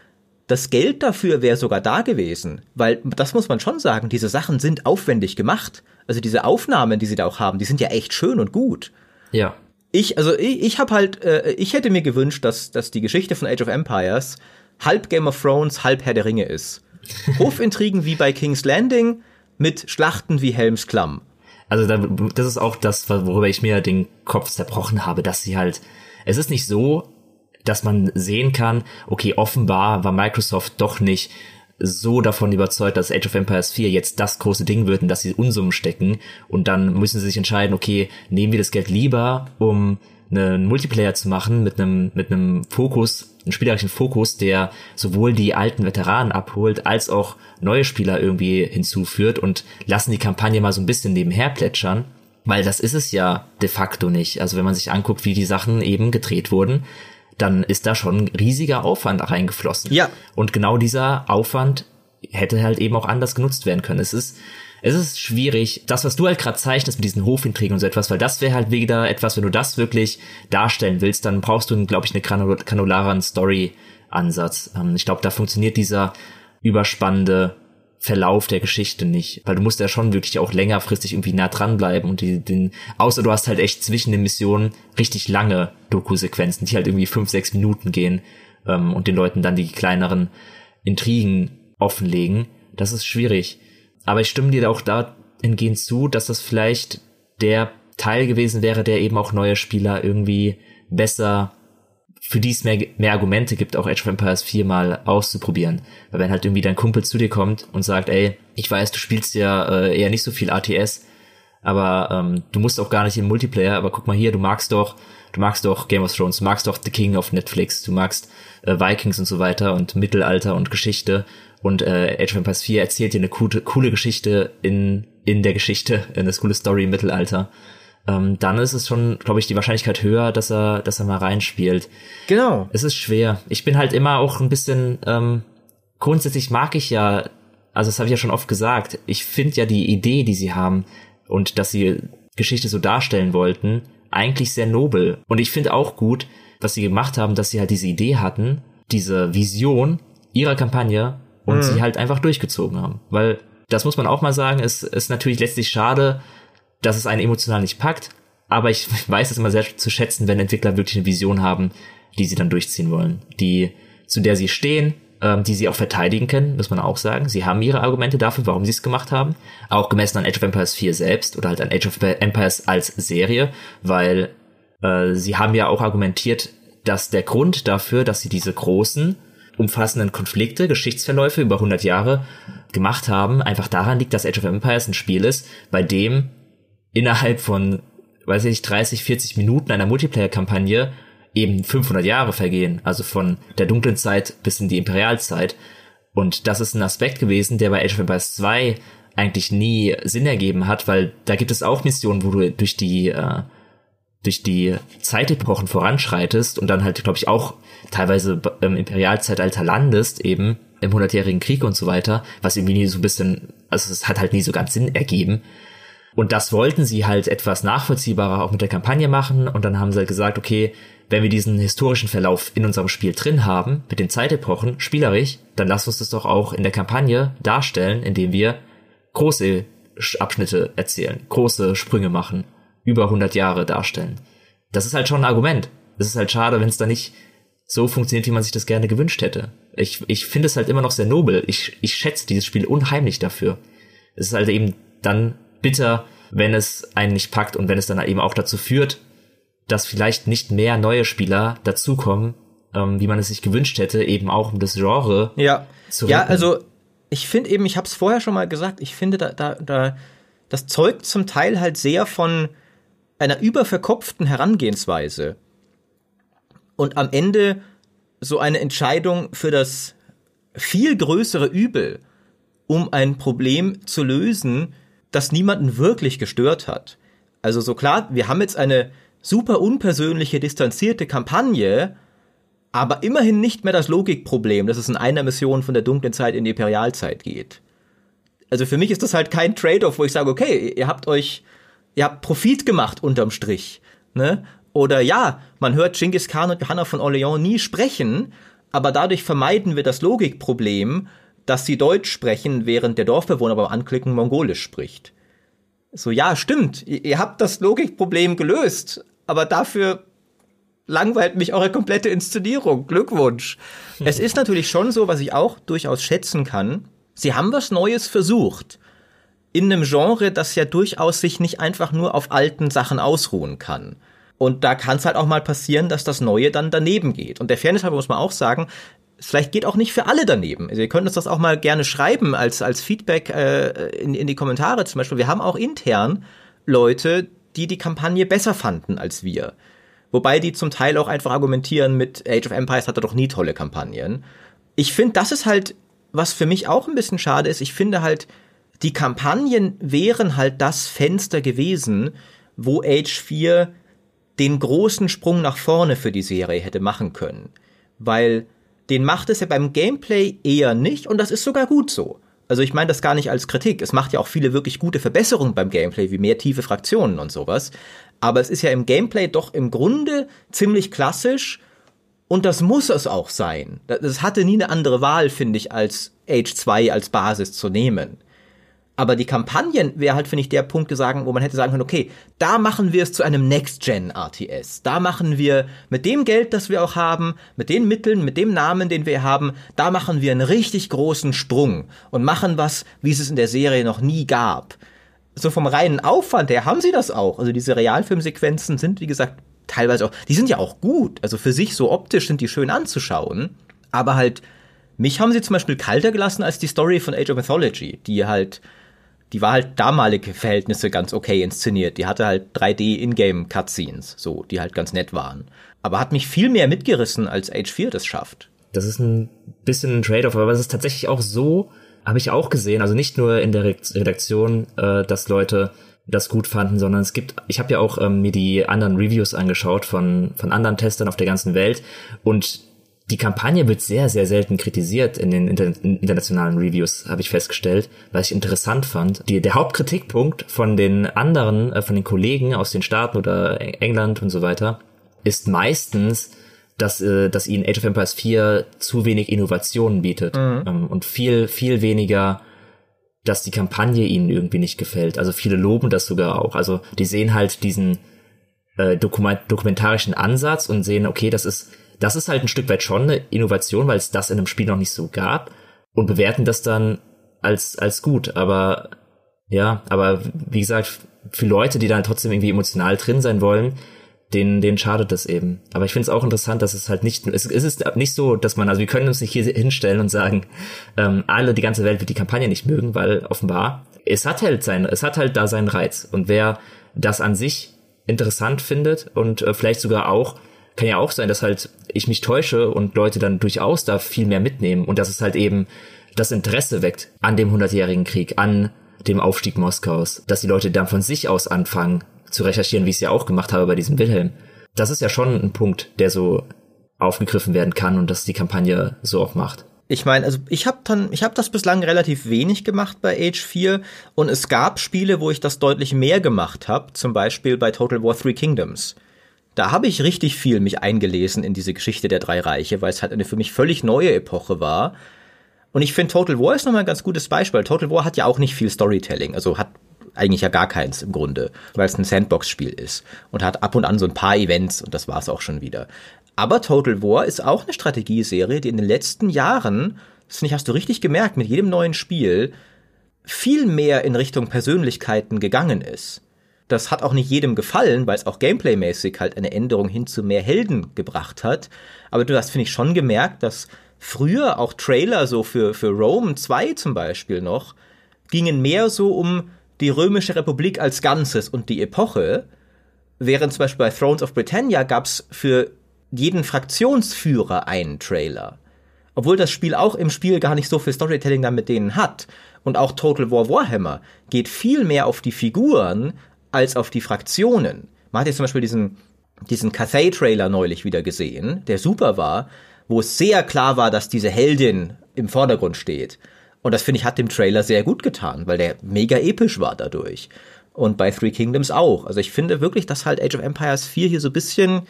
Speaker 1: das Geld dafür wäre sogar da gewesen, weil das muss man schon sagen, diese Sachen sind aufwendig gemacht. Also diese Aufnahmen, die sie da auch haben, die sind ja echt schön und gut.
Speaker 2: Ja.
Speaker 1: Ich, also ich, ich habe halt, äh, ich hätte mir gewünscht, dass, dass die Geschichte von Age of Empires halb Game of Thrones, halb Herr der Ringe ist. [LAUGHS] Hofintrigen wie bei King's Landing mit Schlachten wie Helms Klamm.
Speaker 2: Also da, das ist auch das, worüber ich mir den Kopf zerbrochen habe, dass sie halt, es ist nicht so, dass man sehen kann, okay, offenbar war Microsoft doch nicht so davon überzeugt, dass Age of Empires 4 jetzt das große Ding wird und dass sie Unsummen stecken und dann müssen sie sich entscheiden, okay, nehmen wir das Geld lieber, um einen Multiplayer zu machen mit einem mit einem Fokus, einem spielerischen Fokus, der sowohl die alten Veteranen abholt als auch neue Spieler irgendwie hinzuführt und lassen die Kampagne mal so ein bisschen nebenher plätschern, weil das ist es ja de facto nicht. Also wenn man sich anguckt, wie die Sachen eben gedreht wurden, dann ist da schon ein riesiger Aufwand reingeflossen.
Speaker 1: Ja.
Speaker 2: Und genau dieser Aufwand hätte halt eben auch anders genutzt werden können. Es ist, es ist schwierig, das, was du halt gerade zeichnest mit diesen Hofintrigen und so etwas, weil das wäre halt wieder etwas, wenn du das wirklich darstellen willst, dann brauchst du, glaube ich, eine granularen Story-Ansatz. Ähm, ich glaube, da funktioniert dieser überspannende Verlauf der Geschichte nicht, weil du musst ja schon wirklich auch längerfristig irgendwie nah dranbleiben und die, den, außer du hast halt echt zwischen den Missionen richtig lange Doku-Sequenzen, die halt irgendwie fünf, sechs Minuten gehen ähm, und den Leuten dann die kleineren Intrigen offenlegen. Das ist schwierig. Aber ich stimme dir auch dahingehend zu, dass das vielleicht der Teil gewesen wäre, der eben auch neue Spieler irgendwie besser, für die es mehr, mehr Argumente gibt, auch Age of Empires 4 mal auszuprobieren. Weil wenn halt irgendwie dein Kumpel zu dir kommt und sagt, ey, ich weiß, du spielst ja äh, eher nicht so viel ATS, aber ähm, du musst auch gar nicht im Multiplayer, aber guck mal hier, du magst doch, du magst doch Game of Thrones, du magst doch The King auf Netflix, du magst äh, Vikings und so weiter und Mittelalter und Geschichte und äh, Age of Empires 4 erzählt dir eine coole, coole Geschichte in, in der Geschichte, [LAUGHS] eine coole Story im Mittelalter. Ähm, dann ist es schon, glaube ich, die Wahrscheinlichkeit höher, dass er, dass er mal reinspielt.
Speaker 1: Genau.
Speaker 2: Es ist schwer. Ich bin halt immer auch ein bisschen, ähm, grundsätzlich mag ich ja, also das habe ich ja schon oft gesagt, ich finde ja die Idee, die sie haben und dass sie Geschichte so darstellen wollten, eigentlich sehr nobel. Und ich finde auch gut, was sie gemacht haben, dass sie halt diese Idee hatten, diese Vision ihrer Kampagne und mhm. sie halt einfach durchgezogen haben. Weil das muss man auch mal sagen, es ist natürlich letztlich schade, dass es einen emotional nicht packt, aber ich [LAUGHS] weiß es immer sehr zu schätzen, wenn Entwickler wirklich eine Vision haben, die sie dann durchziehen wollen, die zu der sie stehen, ähm, die sie auch verteidigen können, muss man auch sagen. Sie haben ihre Argumente dafür, warum sie es gemacht haben, auch gemessen an Age of Empires 4 selbst oder halt an Age of Empires als Serie, weil äh, sie haben ja auch argumentiert, dass der Grund dafür, dass sie diese großen umfassenden Konflikte, Geschichtsverläufe über 100 Jahre gemacht haben, einfach daran liegt, dass Age of Empires ein Spiel ist, bei dem innerhalb von, weiß ich 30, 40 Minuten einer Multiplayer-Kampagne eben 500 Jahre vergehen, also von der dunklen Zeit bis in die Imperialzeit. Und das ist ein Aspekt gewesen, der bei Age of Empires 2 eigentlich nie Sinn ergeben hat, weil da gibt es auch Missionen, wo du durch die äh, durch die Zeitepochen voranschreitest und dann halt, glaube ich, auch teilweise im Imperialzeitalter landest, eben im Hundertjährigen Krieg und so weiter, was irgendwie nie so ein bisschen, also es hat halt nie so ganz Sinn ergeben. Und das wollten sie halt etwas nachvollziehbarer auch mit der Kampagne machen und dann haben sie halt gesagt, okay, wenn wir diesen historischen Verlauf in unserem Spiel drin haben, mit den Zeitepochen, spielerisch, dann lass uns das doch auch in der Kampagne darstellen, indem wir große Abschnitte erzählen, große Sprünge machen über 100 Jahre darstellen. Das ist halt schon ein Argument. Es ist halt schade, wenn es da nicht so funktioniert, wie man sich das gerne gewünscht hätte. Ich, ich finde es halt immer noch sehr nobel. Ich, ich schätze dieses Spiel unheimlich dafür. Es ist halt eben dann bitter, wenn es einen nicht packt und wenn es dann eben auch dazu führt, dass vielleicht nicht mehr neue Spieler dazukommen, ähm, wie man es sich gewünscht hätte, eben auch um das Genre
Speaker 1: ja. zu retten. Ja, also ich finde eben, ich habe es vorher schon mal gesagt, ich finde da, da, da, das zeugt zum Teil halt sehr von einer überverkopften Herangehensweise und am Ende so eine Entscheidung für das viel größere Übel, um ein Problem zu lösen, das niemanden wirklich gestört hat. Also so klar, wir haben jetzt eine super unpersönliche, distanzierte Kampagne, aber immerhin nicht mehr das Logikproblem, dass es in einer Mission von der dunklen Zeit in die Imperialzeit geht. Also für mich ist das halt kein Trade-off, wo ich sage, okay, ihr habt euch ihr habt Profit gemacht unterm Strich. Ne? Oder ja, man hört Genghis Khan und Johanna von Orleans nie sprechen, aber dadurch vermeiden wir das Logikproblem, dass sie Deutsch sprechen, während der Dorfbewohner beim Anklicken Mongolisch spricht. So, ja, stimmt, ihr, habt das Logikproblem gelöst, aber dafür langweilt mich eure komplette Inszenierung. Glückwunsch. es ist natürlich schon so, was ich auch durchaus schätzen kann. Sie haben was Neues versucht in einem Genre, das ja durchaus sich nicht einfach nur auf alten Sachen ausruhen kann. Und da kann es halt auch mal passieren, dass das Neue dann daneben geht. Und der Fairness halber muss man auch sagen, vielleicht geht auch nicht für alle daneben. Also ihr könnt uns das auch mal gerne schreiben als, als Feedback äh, in, in die Kommentare zum Beispiel. Wir haben auch intern Leute, die die Kampagne besser fanden als wir. Wobei die zum Teil auch einfach argumentieren mit Age of Empires hatte doch nie tolle Kampagnen. Ich finde, das ist halt, was für mich auch ein bisschen schade ist. Ich finde halt, die Kampagnen wären halt das Fenster gewesen, wo Age 4 den großen Sprung nach vorne für die Serie hätte machen können. Weil den macht es ja beim Gameplay eher nicht und das ist sogar gut so. Also ich meine das gar nicht als Kritik. Es macht ja auch viele wirklich gute Verbesserungen beim Gameplay, wie mehr tiefe Fraktionen und sowas. Aber es ist ja im Gameplay doch im Grunde ziemlich klassisch und das muss es auch sein. Das hatte nie eine andere Wahl, finde ich, als Age 2 als Basis zu nehmen. Aber die Kampagnen wäre halt, finde ich, der Punkt sagen, wo man hätte sagen können, okay, da machen wir es zu einem Next-Gen-RTS. Da machen wir mit dem Geld, das wir auch haben, mit den Mitteln, mit dem Namen, den wir haben, da machen wir einen richtig großen Sprung und machen was, wie es es in der Serie noch nie gab. So vom reinen Aufwand her haben sie das auch. Also diese Realfilmsequenzen sind, wie gesagt, teilweise auch, die sind ja auch gut. Also für sich so optisch sind die schön anzuschauen. Aber halt, mich haben sie zum Beispiel kalter gelassen als die Story von Age of Mythology, die halt, die war halt damalige Verhältnisse ganz okay inszeniert. Die hatte halt 3D Ingame Cutscenes, so, die halt ganz nett waren. Aber hat mich viel mehr mitgerissen, als Age 4 das schafft.
Speaker 2: Das ist ein bisschen ein Trade-off, aber es ist tatsächlich auch so, habe ich auch gesehen, also nicht nur in der Redaktion, äh, dass Leute das gut fanden, sondern es gibt, ich habe ja auch ähm, mir die anderen Reviews angeschaut von, von anderen Testern auf der ganzen Welt und die Kampagne wird sehr, sehr selten kritisiert in den inter internationalen Reviews, habe ich festgestellt, was ich interessant fand. Die, der Hauptkritikpunkt von den anderen, äh, von den Kollegen aus den Staaten oder England und so weiter, ist meistens, dass, äh, dass ihnen Age of Empires 4 zu wenig Innovationen bietet mhm. ähm, und viel, viel weniger dass die Kampagne ihnen irgendwie nicht gefällt. Also viele loben das sogar auch. Also die sehen halt diesen äh, dokument dokumentarischen Ansatz und sehen, okay, das ist, das ist halt ein Stück weit schon eine Innovation, weil es das in einem Spiel noch nicht so gab und bewerten das dann als, als gut. Aber ja, aber wie gesagt, für Leute, die dann trotzdem irgendwie emotional drin sein wollen, denen, denen schadet das eben. Aber ich finde es auch interessant, dass es halt nicht, es, es ist nicht so, dass man, also wir können uns nicht hier hinstellen und sagen, ähm, alle, die ganze Welt wird die Kampagne nicht mögen, weil offenbar, es hat halt sein, es hat halt da seinen Reiz. Und wer das an sich interessant findet und äh, vielleicht sogar auch, kann ja auch sein, dass halt ich mich täusche und Leute dann durchaus da viel mehr mitnehmen und dass es halt eben das Interesse weckt an dem hundertjährigen Krieg, an dem Aufstieg Moskaus, dass die Leute dann von sich aus anfangen, zu recherchieren, wie ich es ja auch gemacht habe bei diesem Wilhelm. Das ist ja schon ein Punkt, der so aufgegriffen werden kann und das die Kampagne so auch macht.
Speaker 1: Ich meine, also ich habe dann, ich habe das bislang relativ wenig gemacht bei Age 4 und es gab Spiele, wo ich das deutlich mehr gemacht habe, zum Beispiel bei Total War Three Kingdoms. Da habe ich richtig viel mich eingelesen in diese Geschichte der drei Reiche, weil es halt eine für mich völlig neue Epoche war. Und ich finde Total War ist nochmal ein ganz gutes Beispiel. Total War hat ja auch nicht viel Storytelling, also hat eigentlich ja gar keins im Grunde, weil es ein Sandbox-Spiel ist und hat ab und an so ein paar Events und das war's auch schon wieder. Aber Total War ist auch eine Strategieserie, die in den letzten Jahren, das finde ich, hast du richtig gemerkt, mit jedem neuen Spiel viel mehr in Richtung Persönlichkeiten gegangen ist. Das hat auch nicht jedem gefallen, weil es auch gameplaymäßig halt eine Änderung hin zu mehr Helden gebracht hat. Aber du hast, finde ich, schon gemerkt, dass früher auch Trailer so für, für Rome 2 zum Beispiel noch gingen mehr so um die Römische Republik als Ganzes und die Epoche, während zum Beispiel bei Thrones of Britannia gab's für jeden Fraktionsführer einen Trailer. Obwohl das Spiel auch im Spiel gar nicht so viel Storytelling dann mit denen hat. Und auch Total War Warhammer geht viel mehr auf die Figuren als auf die Fraktionen. Man hat jetzt zum Beispiel diesen, diesen Cathay-Trailer neulich wieder gesehen, der super war, wo es sehr klar war, dass diese Heldin im Vordergrund steht. Und das finde ich hat dem Trailer sehr gut getan, weil der mega episch war dadurch. Und bei Three Kingdoms auch. Also ich finde wirklich, dass halt Age of Empires 4 hier so ein bisschen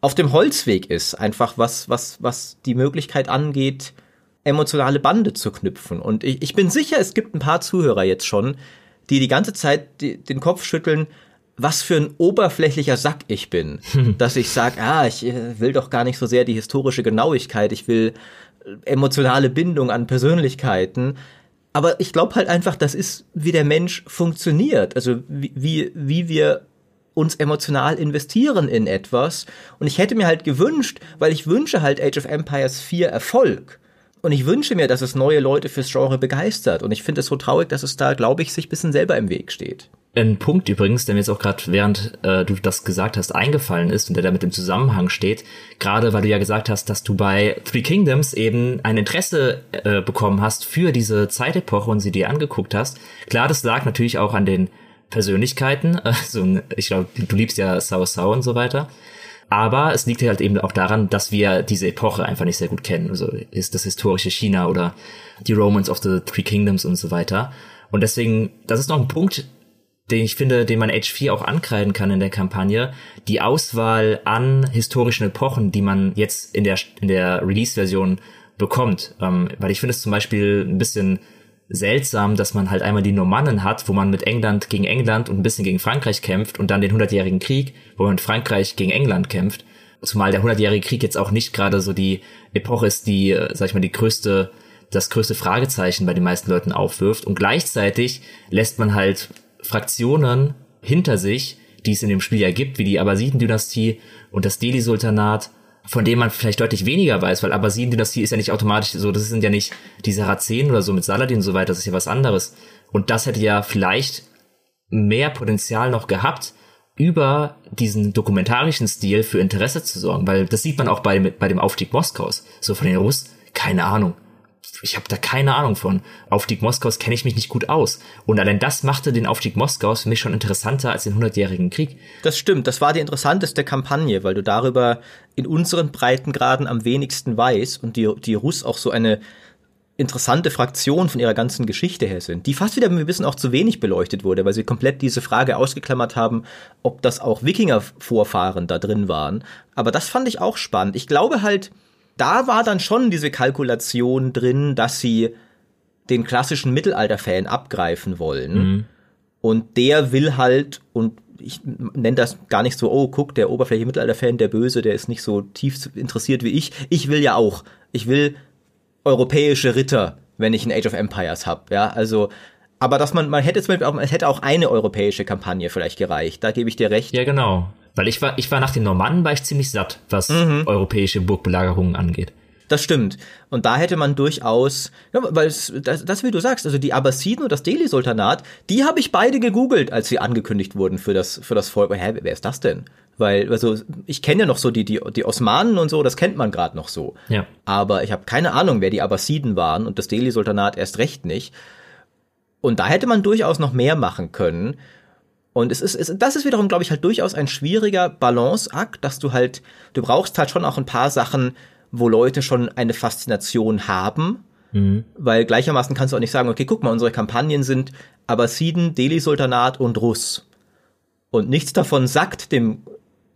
Speaker 1: auf dem Holzweg ist. Einfach was, was, was die Möglichkeit angeht, emotionale Bande zu knüpfen. Und ich, ich bin sicher, es gibt ein paar Zuhörer jetzt schon, die die ganze Zeit die, den Kopf schütteln, was für ein oberflächlicher Sack ich bin, [LAUGHS] dass ich sage, ah, ich äh, will doch gar nicht so sehr die historische Genauigkeit, ich will emotionale Bindung an Persönlichkeiten. Aber ich glaube halt einfach, das ist, wie der Mensch funktioniert. Also wie, wie, wie wir uns emotional investieren in etwas. Und ich hätte mir halt gewünscht, weil ich wünsche halt Age of Empires 4 Erfolg. Und ich wünsche mir, dass es neue Leute fürs Genre begeistert. Und ich finde es so traurig, dass es da, glaube ich, sich bisschen selber im Weg steht.
Speaker 2: Ein Punkt übrigens, der mir jetzt auch gerade, während äh, du das gesagt hast, eingefallen ist und der damit im Zusammenhang steht, gerade weil du ja gesagt hast, dass du bei Three Kingdoms eben ein Interesse äh, bekommen hast für diese Zeitepoche und sie dir angeguckt hast. Klar, das lag natürlich auch an den Persönlichkeiten. [LAUGHS] Also, ich glaube, du liebst ja Sao Sao und so weiter. Aber es liegt halt eben auch daran, dass wir diese Epoche einfach nicht sehr gut kennen. Also ist das historische China oder die Romans of the Three Kingdoms und so weiter. Und deswegen, das ist noch ein Punkt, den ich finde, den man H4 auch ankreiden kann in der Kampagne. Die Auswahl an historischen Epochen, die man jetzt in der, in der Release-Version bekommt. Ähm, weil ich finde es zum Beispiel ein bisschen seltsam, dass man halt einmal die Normannen hat, wo man mit England gegen England und ein bisschen gegen Frankreich kämpft und dann den Hundertjährigen Krieg, wo man mit Frankreich gegen England kämpft. Zumal der Hundertjährige Krieg jetzt auch nicht gerade so die Epoche ist, die, äh, sag ich mal, die größte, das größte Fragezeichen bei den meisten Leuten aufwirft. Und gleichzeitig lässt man halt Fraktionen hinter sich, die es in dem Spiel ja gibt, wie die Abbasiden-Dynastie und das Delhi-Sultanat von dem man vielleicht deutlich weniger weiß, weil Abbasiden-Dynastie ist ja nicht automatisch so, das sind ja nicht die Sarazenen oder so mit Saladin und so weiter, das ist ja was anderes. Und das hätte ja vielleicht mehr Potenzial noch gehabt, über diesen dokumentarischen Stil für Interesse zu sorgen, weil das sieht man auch bei, bei dem Aufstieg Moskaus. So von den Russen, keine Ahnung ich habe da keine Ahnung von. Aufstieg Moskaus kenne ich mich nicht gut aus. Und allein das machte den Aufstieg Moskaus für mich schon interessanter als den Hundertjährigen Krieg.
Speaker 1: Das stimmt, das war die interessanteste Kampagne, weil du darüber in unseren Breitengraden am wenigsten weißt und die, die Russ auch so eine interessante Fraktion von ihrer ganzen Geschichte her sind, die fast wieder ein bisschen auch zu wenig beleuchtet wurde, weil sie komplett diese Frage ausgeklammert haben, ob das auch Wikinger-Vorfahren da drin waren. Aber das fand ich auch spannend. Ich glaube halt, da war dann schon diese Kalkulation drin, dass sie den klassischen Mittelalter-Fan abgreifen wollen. Mhm. Und der will halt, und ich nenne das gar nicht so, oh, guck, der oberflächliche Mittelalter-Fan, der Böse, der ist nicht so tief interessiert wie ich. Ich will ja auch. Ich will europäische Ritter, wenn ich ein Age of Empires hab. Ja, also, aber dass man, man hätte zum Beispiel auch, es hätte auch eine europäische Kampagne vielleicht gereicht. Da gebe ich dir recht.
Speaker 2: Ja, genau. Weil ich war, ich war nach den Normannen war ich ziemlich satt, was mhm. europäische Burgbelagerungen angeht.
Speaker 1: Das stimmt. Und da hätte man durchaus, ja, weil es, das, das, wie du sagst, also die Abbasiden und das Delhi-Sultanat, die habe ich beide gegoogelt, als sie angekündigt wurden für das, für das Volk. Hä, wer ist das denn? Weil, also, ich kenne ja noch so die, die, die Osmanen und so, das kennt man gerade noch so.
Speaker 2: Ja.
Speaker 1: Aber ich habe keine Ahnung, wer die Abbasiden waren und das Delhi-Sultanat erst recht nicht. Und da hätte man durchaus noch mehr machen können. Und es ist, es, das ist wiederum, glaube ich, halt durchaus ein schwieriger Balanceakt, dass du halt, du brauchst halt schon auch ein paar Sachen, wo Leute schon eine Faszination haben. Mhm. Weil gleichermaßen kannst du auch nicht sagen, okay, guck mal, unsere Kampagnen sind Abbasiden, Delhi-Sultanat und Russ. Und nichts davon sagt dem,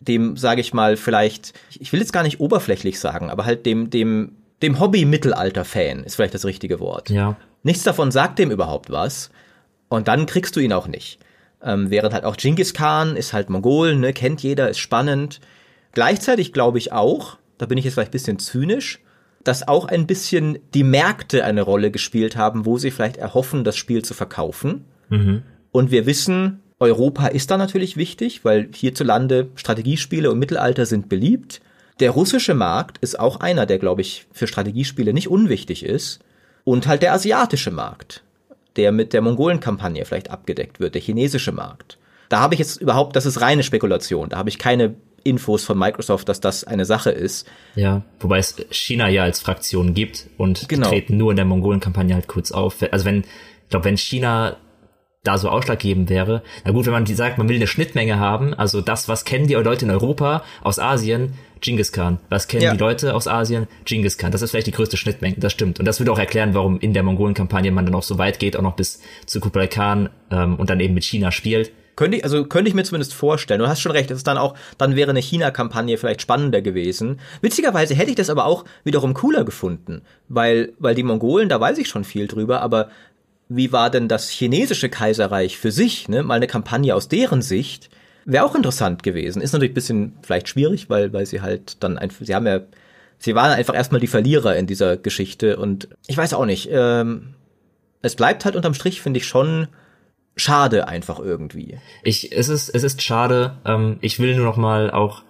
Speaker 1: dem, sage ich mal, vielleicht, ich will jetzt gar nicht oberflächlich sagen, aber halt dem, dem, dem Hobby-Mittelalter-Fan ist vielleicht das richtige Wort.
Speaker 2: Ja.
Speaker 1: Nichts davon sagt dem überhaupt was. Und dann kriegst du ihn auch nicht. Ähm, während halt auch Genghis Khan ist halt Mongolen, ne, kennt jeder, ist spannend. Gleichzeitig glaube ich auch, da bin ich jetzt vielleicht ein bisschen zynisch, dass auch ein bisschen die Märkte eine Rolle gespielt haben, wo sie vielleicht erhoffen, das Spiel zu verkaufen. Mhm. Und wir wissen, Europa ist da natürlich wichtig, weil hierzulande Strategiespiele und Mittelalter sind beliebt. Der russische Markt ist auch einer, der, glaube ich, für Strategiespiele nicht unwichtig ist. Und halt der asiatische Markt der mit der Mongolen-Kampagne vielleicht abgedeckt wird, der chinesische Markt. Da habe ich jetzt überhaupt, das ist reine Spekulation, da habe ich keine Infos von Microsoft, dass das eine Sache ist.
Speaker 2: Ja, wobei es China ja als Fraktion gibt und genau. die treten nur in der Mongolen-Kampagne halt kurz auf. Also wenn, ich glaube, wenn China da so ausschlaggebend wäre. Na gut, wenn man die sagt, man will eine Schnittmenge haben, also das, was kennen die Leute in Europa aus Asien, Genghis Khan. Was kennen ja. die Leute aus Asien? Genghis Khan. Das ist vielleicht die größte Schnittmenge, das stimmt. Und das würde auch erklären, warum in der Mongolen-Kampagne man dann auch so weit geht, auch noch bis zu Kublai Khan ähm, und dann eben mit China spielt.
Speaker 1: Könnte ich, also könnte ich mir zumindest vorstellen. Du hast schon recht, es ist dann auch, dann wäre eine China-Kampagne vielleicht spannender gewesen. Witzigerweise hätte ich das aber auch wiederum cooler gefunden, weil, weil die Mongolen, da weiß ich schon viel drüber, aber wie war denn das chinesische Kaiserreich für sich, ne? Mal eine Kampagne aus deren Sicht Wäre auch interessant gewesen. Ist natürlich ein bisschen vielleicht schwierig, weil, weil sie halt dann einfach, sie haben ja, sie waren einfach erstmal die Verlierer in dieser Geschichte und ich weiß auch nicht, ähm, es bleibt halt unterm Strich, finde ich schon schade einfach irgendwie.
Speaker 2: Ich, es ist, es ist schade, ähm, ich will nur noch mal auch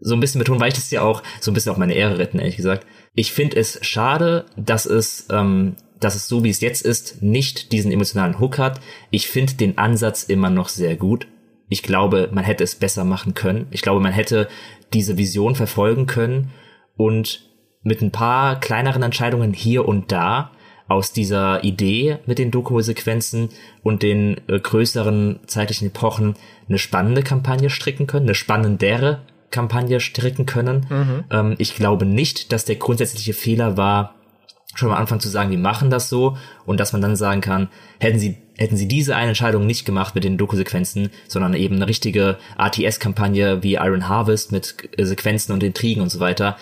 Speaker 2: so ein bisschen betonen, weil ich das ja auch so ein bisschen auf meine Ehre retten, ehrlich gesagt. Ich finde es schade, dass es, ähm, dass es so wie es jetzt ist, nicht diesen emotionalen Hook hat. Ich finde den Ansatz immer noch sehr gut. Ich glaube, man hätte es besser machen können. Ich glaube, man hätte diese Vision verfolgen können und mit ein paar kleineren Entscheidungen hier und da aus dieser Idee mit den Doku-Sequenzen und den äh, größeren zeitlichen Epochen eine spannende Kampagne stricken können, eine spannendere Kampagne stricken können. Mhm. Ähm, ich glaube nicht, dass der grundsätzliche Fehler war, schon am Anfang zu sagen, wir machen das so und dass man dann sagen kann, hätten sie hätten sie diese eine Entscheidung nicht gemacht mit den Doku-Sequenzen, sondern eben eine richtige RTS-Kampagne wie Iron Harvest mit äh, Sequenzen und Intrigen und so weiter.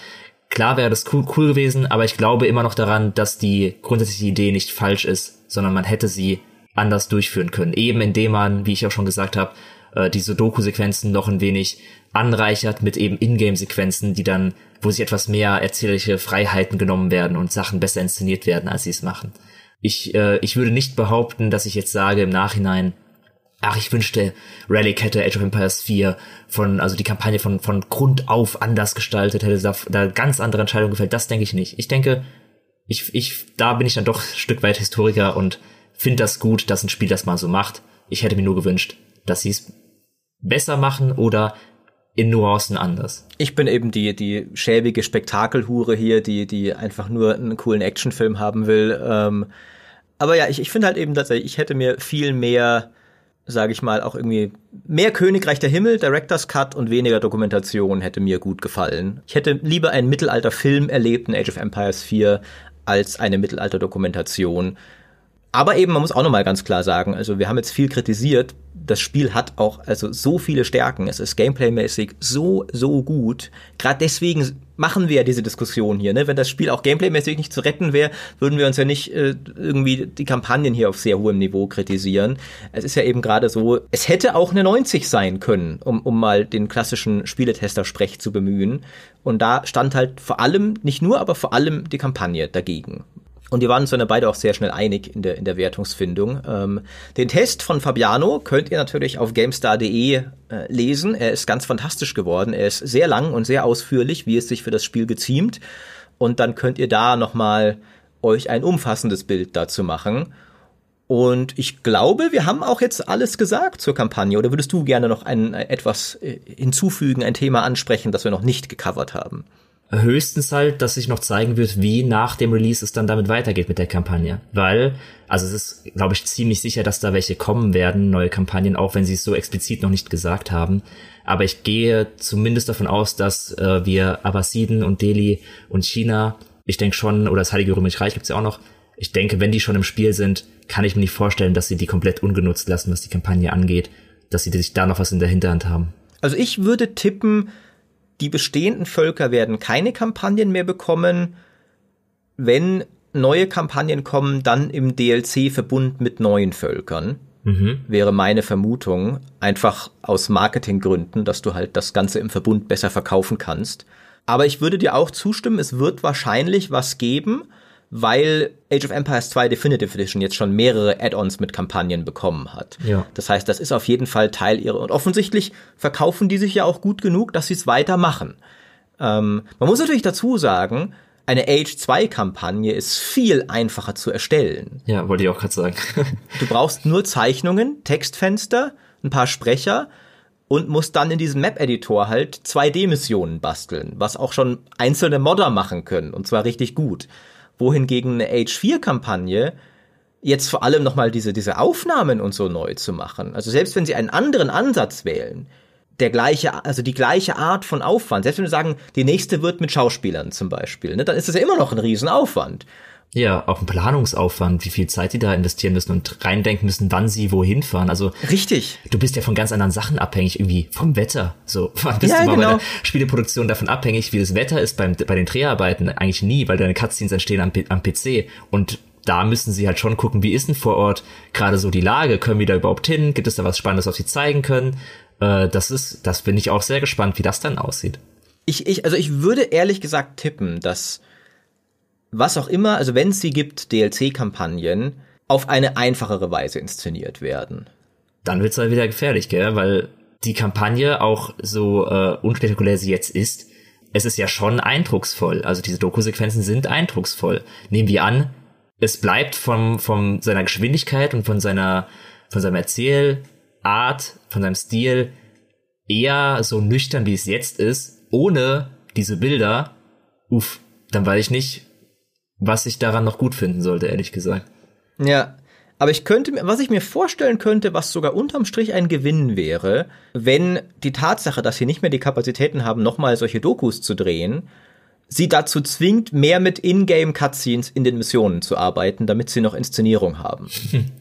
Speaker 2: Klar wäre das cool, cool gewesen, aber ich glaube immer noch daran, dass die grundsätzliche Idee nicht falsch ist, sondern man hätte sie anders durchführen können. Eben indem man, wie ich auch schon gesagt habe, äh, diese Doku-Sequenzen noch ein wenig anreichert mit eben Ingame-Sequenzen, die dann, wo sich etwas mehr erzählerliche Freiheiten genommen werden und Sachen besser inszeniert werden, als sie es machen. Ich, äh, ich würde nicht behaupten, dass ich jetzt sage im Nachhinein, ach, ich wünschte, Relic hätte Age of Empires 4 von, also die Kampagne von, von Grund auf anders gestaltet, hätte da, da ganz andere Entscheidungen gefällt. Das denke ich nicht. Ich denke, ich, ich, da bin ich dann doch ein Stück weit Historiker und finde das gut, dass ein Spiel das mal so macht. Ich hätte mir nur gewünscht, dass sie es besser machen oder in Nuancen anders.
Speaker 1: Ich bin eben die, die schäbige Spektakelhure hier, die, die einfach nur einen coolen Actionfilm haben will. Ähm, aber ja, ich, ich finde halt eben tatsächlich, ich hätte mir viel mehr, sage ich mal, auch irgendwie mehr Königreich der Himmel, Director's Cut und weniger Dokumentation hätte mir gut gefallen. Ich hätte lieber einen Mittelalter-Film erlebt in Age of Empires 4 als eine Mittelalter-Dokumentation. Aber eben, man muss auch nochmal ganz klar sagen, also wir haben jetzt viel kritisiert. Das Spiel hat auch also so viele Stärken. Es ist gameplaymäßig so, so gut. Gerade deswegen machen wir ja diese Diskussion hier. Ne? Wenn das Spiel auch gameplaymäßig nicht zu retten wäre, würden wir uns ja nicht äh, irgendwie die Kampagnen hier auf sehr hohem Niveau kritisieren. Es ist ja eben gerade so, es hätte auch eine 90 sein können, um, um mal den klassischen Spieletester-Sprech zu bemühen. Und da stand halt vor allem, nicht nur, aber vor allem die Kampagne dagegen. Und wir waren uns dann beide auch sehr schnell einig in der, in der Wertungsfindung. Ähm, den Test von Fabiano könnt ihr natürlich auf gamestar.de äh, lesen. Er ist ganz fantastisch geworden. Er ist sehr lang und sehr ausführlich, wie es sich für das Spiel geziemt. Und dann könnt ihr da nochmal euch ein umfassendes Bild dazu machen. Und ich glaube, wir haben auch jetzt alles gesagt zur Kampagne. Oder würdest du gerne noch ein, etwas äh, hinzufügen, ein Thema ansprechen, das wir noch nicht gecovert haben?
Speaker 2: Höchstens halt, dass sich noch zeigen wird, wie nach dem Release es dann damit weitergeht mit der Kampagne. Weil, also es ist, glaube ich, ziemlich sicher, dass da welche kommen werden, neue Kampagnen, auch wenn sie es so explizit noch nicht gesagt haben. Aber ich gehe zumindest davon aus, dass äh, wir Abbasiden und Delhi und China, ich denke schon, oder das Heilige Römische Reich gibt's ja auch noch, ich denke, wenn die schon im Spiel sind, kann ich mir nicht vorstellen, dass sie die komplett ungenutzt lassen, was die Kampagne angeht, dass sie sich da noch was in der Hinterhand haben.
Speaker 1: Also ich würde tippen, die bestehenden Völker werden keine Kampagnen mehr bekommen. Wenn neue Kampagnen kommen, dann im DLC-Verbund mit neuen Völkern. Mhm. Wäre meine Vermutung. Einfach aus Marketinggründen, dass du halt das Ganze im Verbund besser verkaufen kannst. Aber ich würde dir auch zustimmen, es wird wahrscheinlich was geben, weil Age of Empires 2 Definitive Edition jetzt schon mehrere Add-ons mit Kampagnen bekommen hat. Ja. Das heißt, das ist auf jeden Fall Teil ihrer. Und offensichtlich verkaufen die sich ja auch gut genug, dass sie es weitermachen. Ähm, man muss natürlich dazu sagen, eine Age 2 Kampagne ist viel einfacher zu erstellen.
Speaker 2: Ja, wollte ich auch gerade sagen.
Speaker 1: du brauchst nur Zeichnungen, Textfenster, ein paar Sprecher und musst dann in diesem Map-Editor halt 2D-Missionen basteln, was auch schon einzelne Modder machen können, und zwar richtig gut wohingegen eine Age-4-Kampagne jetzt vor allem nochmal diese, diese Aufnahmen und so neu zu machen. Also selbst wenn sie einen anderen Ansatz wählen, der gleiche, also die gleiche Art von Aufwand, selbst wenn wir sagen, die nächste wird mit Schauspielern zum Beispiel, ne, dann ist das ja immer noch ein Riesenaufwand.
Speaker 2: Ja, auch ein Planungsaufwand, wie viel Zeit die da investieren müssen und reindenken müssen, wann sie wohin fahren. Also
Speaker 1: richtig.
Speaker 2: Du bist ja von ganz anderen Sachen abhängig, irgendwie vom Wetter. So, wann [LAUGHS] bist ja, du mal genau. bei der Spieleproduktion davon abhängig, wie das Wetter ist beim, bei den Dreharbeiten? Eigentlich nie, weil deine Cutscenes entstehen am, am PC und da müssen sie halt schon gucken, wie ist denn vor Ort gerade so die Lage? Können wir da überhaupt hin? Gibt es da was Spannendes, was sie zeigen können? Äh, das ist, das bin ich auch sehr gespannt, wie das dann aussieht.
Speaker 1: Ich, ich, also ich würde ehrlich gesagt tippen, dass was auch immer, also wenn es sie gibt, DLC-Kampagnen, auf eine einfachere Weise inszeniert werden.
Speaker 2: Dann wird's halt wieder gefährlich, gell? Weil die Kampagne, auch so äh, unspektakulär sie jetzt ist, es ist ja schon eindrucksvoll. Also diese Doku-Sequenzen sind eindrucksvoll. Nehmen wir an, es bleibt vom, von seiner Geschwindigkeit und von seiner, von seinem Erzählart, von seinem Stil eher so nüchtern, wie es jetzt ist, ohne diese Bilder. Uff, dann weiß ich nicht, was ich daran noch gut finden sollte, ehrlich gesagt.
Speaker 1: Ja, Aber ich könnte, was ich mir vorstellen könnte, was sogar unterm Strich ein Gewinn wäre, wenn die Tatsache, dass sie nicht mehr die Kapazitäten haben, nochmal solche Dokus zu drehen, sie dazu zwingt, mehr mit Ingame-Cutscenes in den Missionen zu arbeiten, damit sie noch Inszenierung haben. [LAUGHS]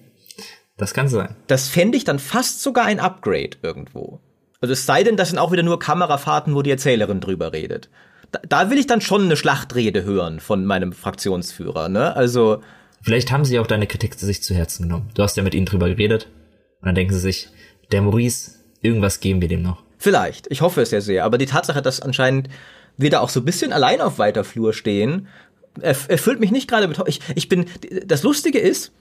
Speaker 2: Das kann sein.
Speaker 1: Das fände ich dann fast sogar ein Upgrade irgendwo. Also es sei denn, das sind auch wieder nur Kamerafahrten, wo die Erzählerin drüber redet. Da, da will ich dann schon eine Schlachtrede hören von meinem Fraktionsführer, ne? Also.
Speaker 2: Vielleicht haben sie auch deine Kritik zu sich zu Herzen genommen. Du hast ja mit ihnen drüber geredet. Und dann denken sie sich, der Maurice, irgendwas geben wir dem noch.
Speaker 1: Vielleicht. Ich hoffe es ja sehr. Aber die Tatsache, dass anscheinend wir da auch so ein bisschen allein auf weiter Flur stehen, erfüllt mich nicht gerade mit. Ich, ich bin. Das Lustige ist,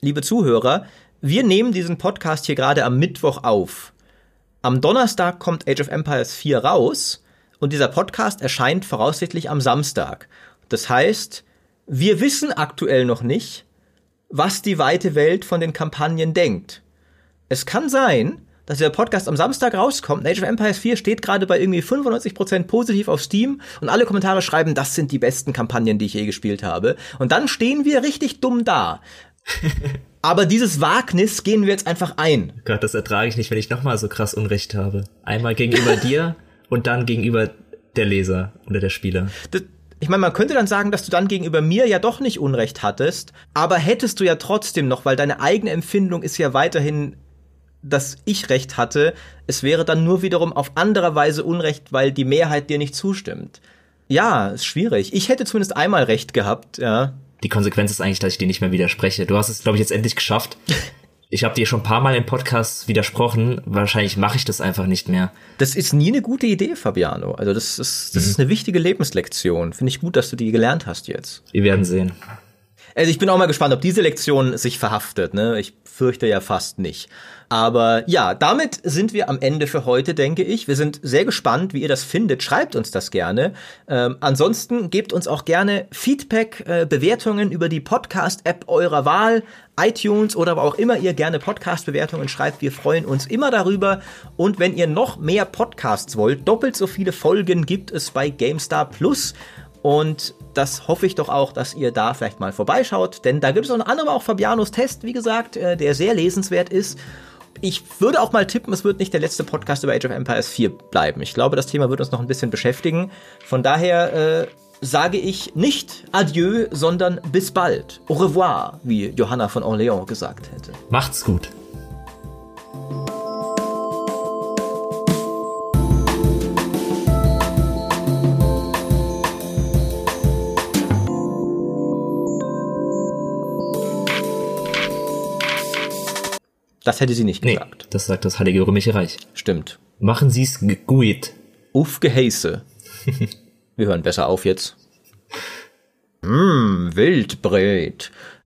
Speaker 1: liebe Zuhörer, wir nehmen diesen Podcast hier gerade am Mittwoch auf. Am Donnerstag kommt Age of Empires 4 raus und dieser Podcast erscheint voraussichtlich am Samstag. Das heißt, wir wissen aktuell noch nicht, was die weite Welt von den Kampagnen denkt. Es kann sein, dass der Podcast am Samstag rauskommt. Age of Empires 4 steht gerade bei irgendwie 95% positiv auf Steam und alle Kommentare schreiben, das sind die besten Kampagnen, die ich je gespielt habe. Und dann stehen wir richtig dumm da. [LAUGHS] Aber dieses Wagnis gehen wir jetzt einfach ein.
Speaker 2: Gott, das ertrage ich nicht, wenn ich nochmal so krass Unrecht habe. Einmal gegenüber [LAUGHS] dir und dann gegenüber der Leser oder der Spieler.
Speaker 1: Das, ich meine, man könnte dann sagen, dass du dann gegenüber mir ja doch nicht Unrecht hattest, aber hättest du ja trotzdem noch, weil deine eigene Empfindung ist ja weiterhin, dass ich Recht hatte. Es wäre dann nur wiederum auf andere Weise Unrecht, weil die Mehrheit dir nicht zustimmt. Ja, ist schwierig. Ich hätte zumindest einmal Recht gehabt, ja
Speaker 2: die Konsequenz ist eigentlich, dass ich dir nicht mehr widerspreche. Du hast es, glaube ich, jetzt endlich geschafft. [LAUGHS] Ich habe dir schon ein paar Mal im Podcast widersprochen. Wahrscheinlich mache ich das einfach nicht mehr.
Speaker 1: Das ist nie eine gute Idee, Fabiano. Also das ist, das mhm. ist eine wichtige Lebenslektion. Finde ich gut, dass du die gelernt hast jetzt.
Speaker 2: Wir werden sehen.
Speaker 1: Also ich bin auch mal gespannt, ob diese Lektion sich verhaftet. Ne? Ich fürchte ja fast nicht. Aber ja, damit sind wir am Ende für heute, denke ich. Wir sind sehr gespannt, wie ihr das findet. Schreibt uns das gerne. Ähm, ansonsten gebt uns auch gerne Feedback, äh, Bewertungen über die Podcast-App eurer Wahl, iTunes oder wo auch immer ihr gerne Podcast-Bewertungen schreibt. Wir freuen uns immer darüber. Und wenn ihr noch mehr Podcasts wollt, doppelt so viele Folgen gibt es bei GameStar Plus. Und das hoffe ich doch auch, dass ihr da vielleicht mal vorbeischaut, denn da gibt es unter anderem auch Fabianos Test, wie gesagt, äh, der sehr lesenswert ist ich würde auch mal tippen, es wird nicht der letzte Podcast über Age of Empires 4 bleiben. Ich glaube, das Thema wird uns noch ein bisschen beschäftigen. Von daher äh, sage ich nicht Adieu, sondern bis bald. Au revoir, wie Johanna von Orléans gesagt hätte.
Speaker 2: Macht's gut.
Speaker 1: Das hätte sie nicht gesagt.
Speaker 2: Nee, das sagt das Heilige Römische Reich.
Speaker 1: Stimmt.
Speaker 2: Machen Sie es gut.
Speaker 1: Aufgeheiße. [LAUGHS] Wir hören besser auf jetzt. Mmm, Wildbret.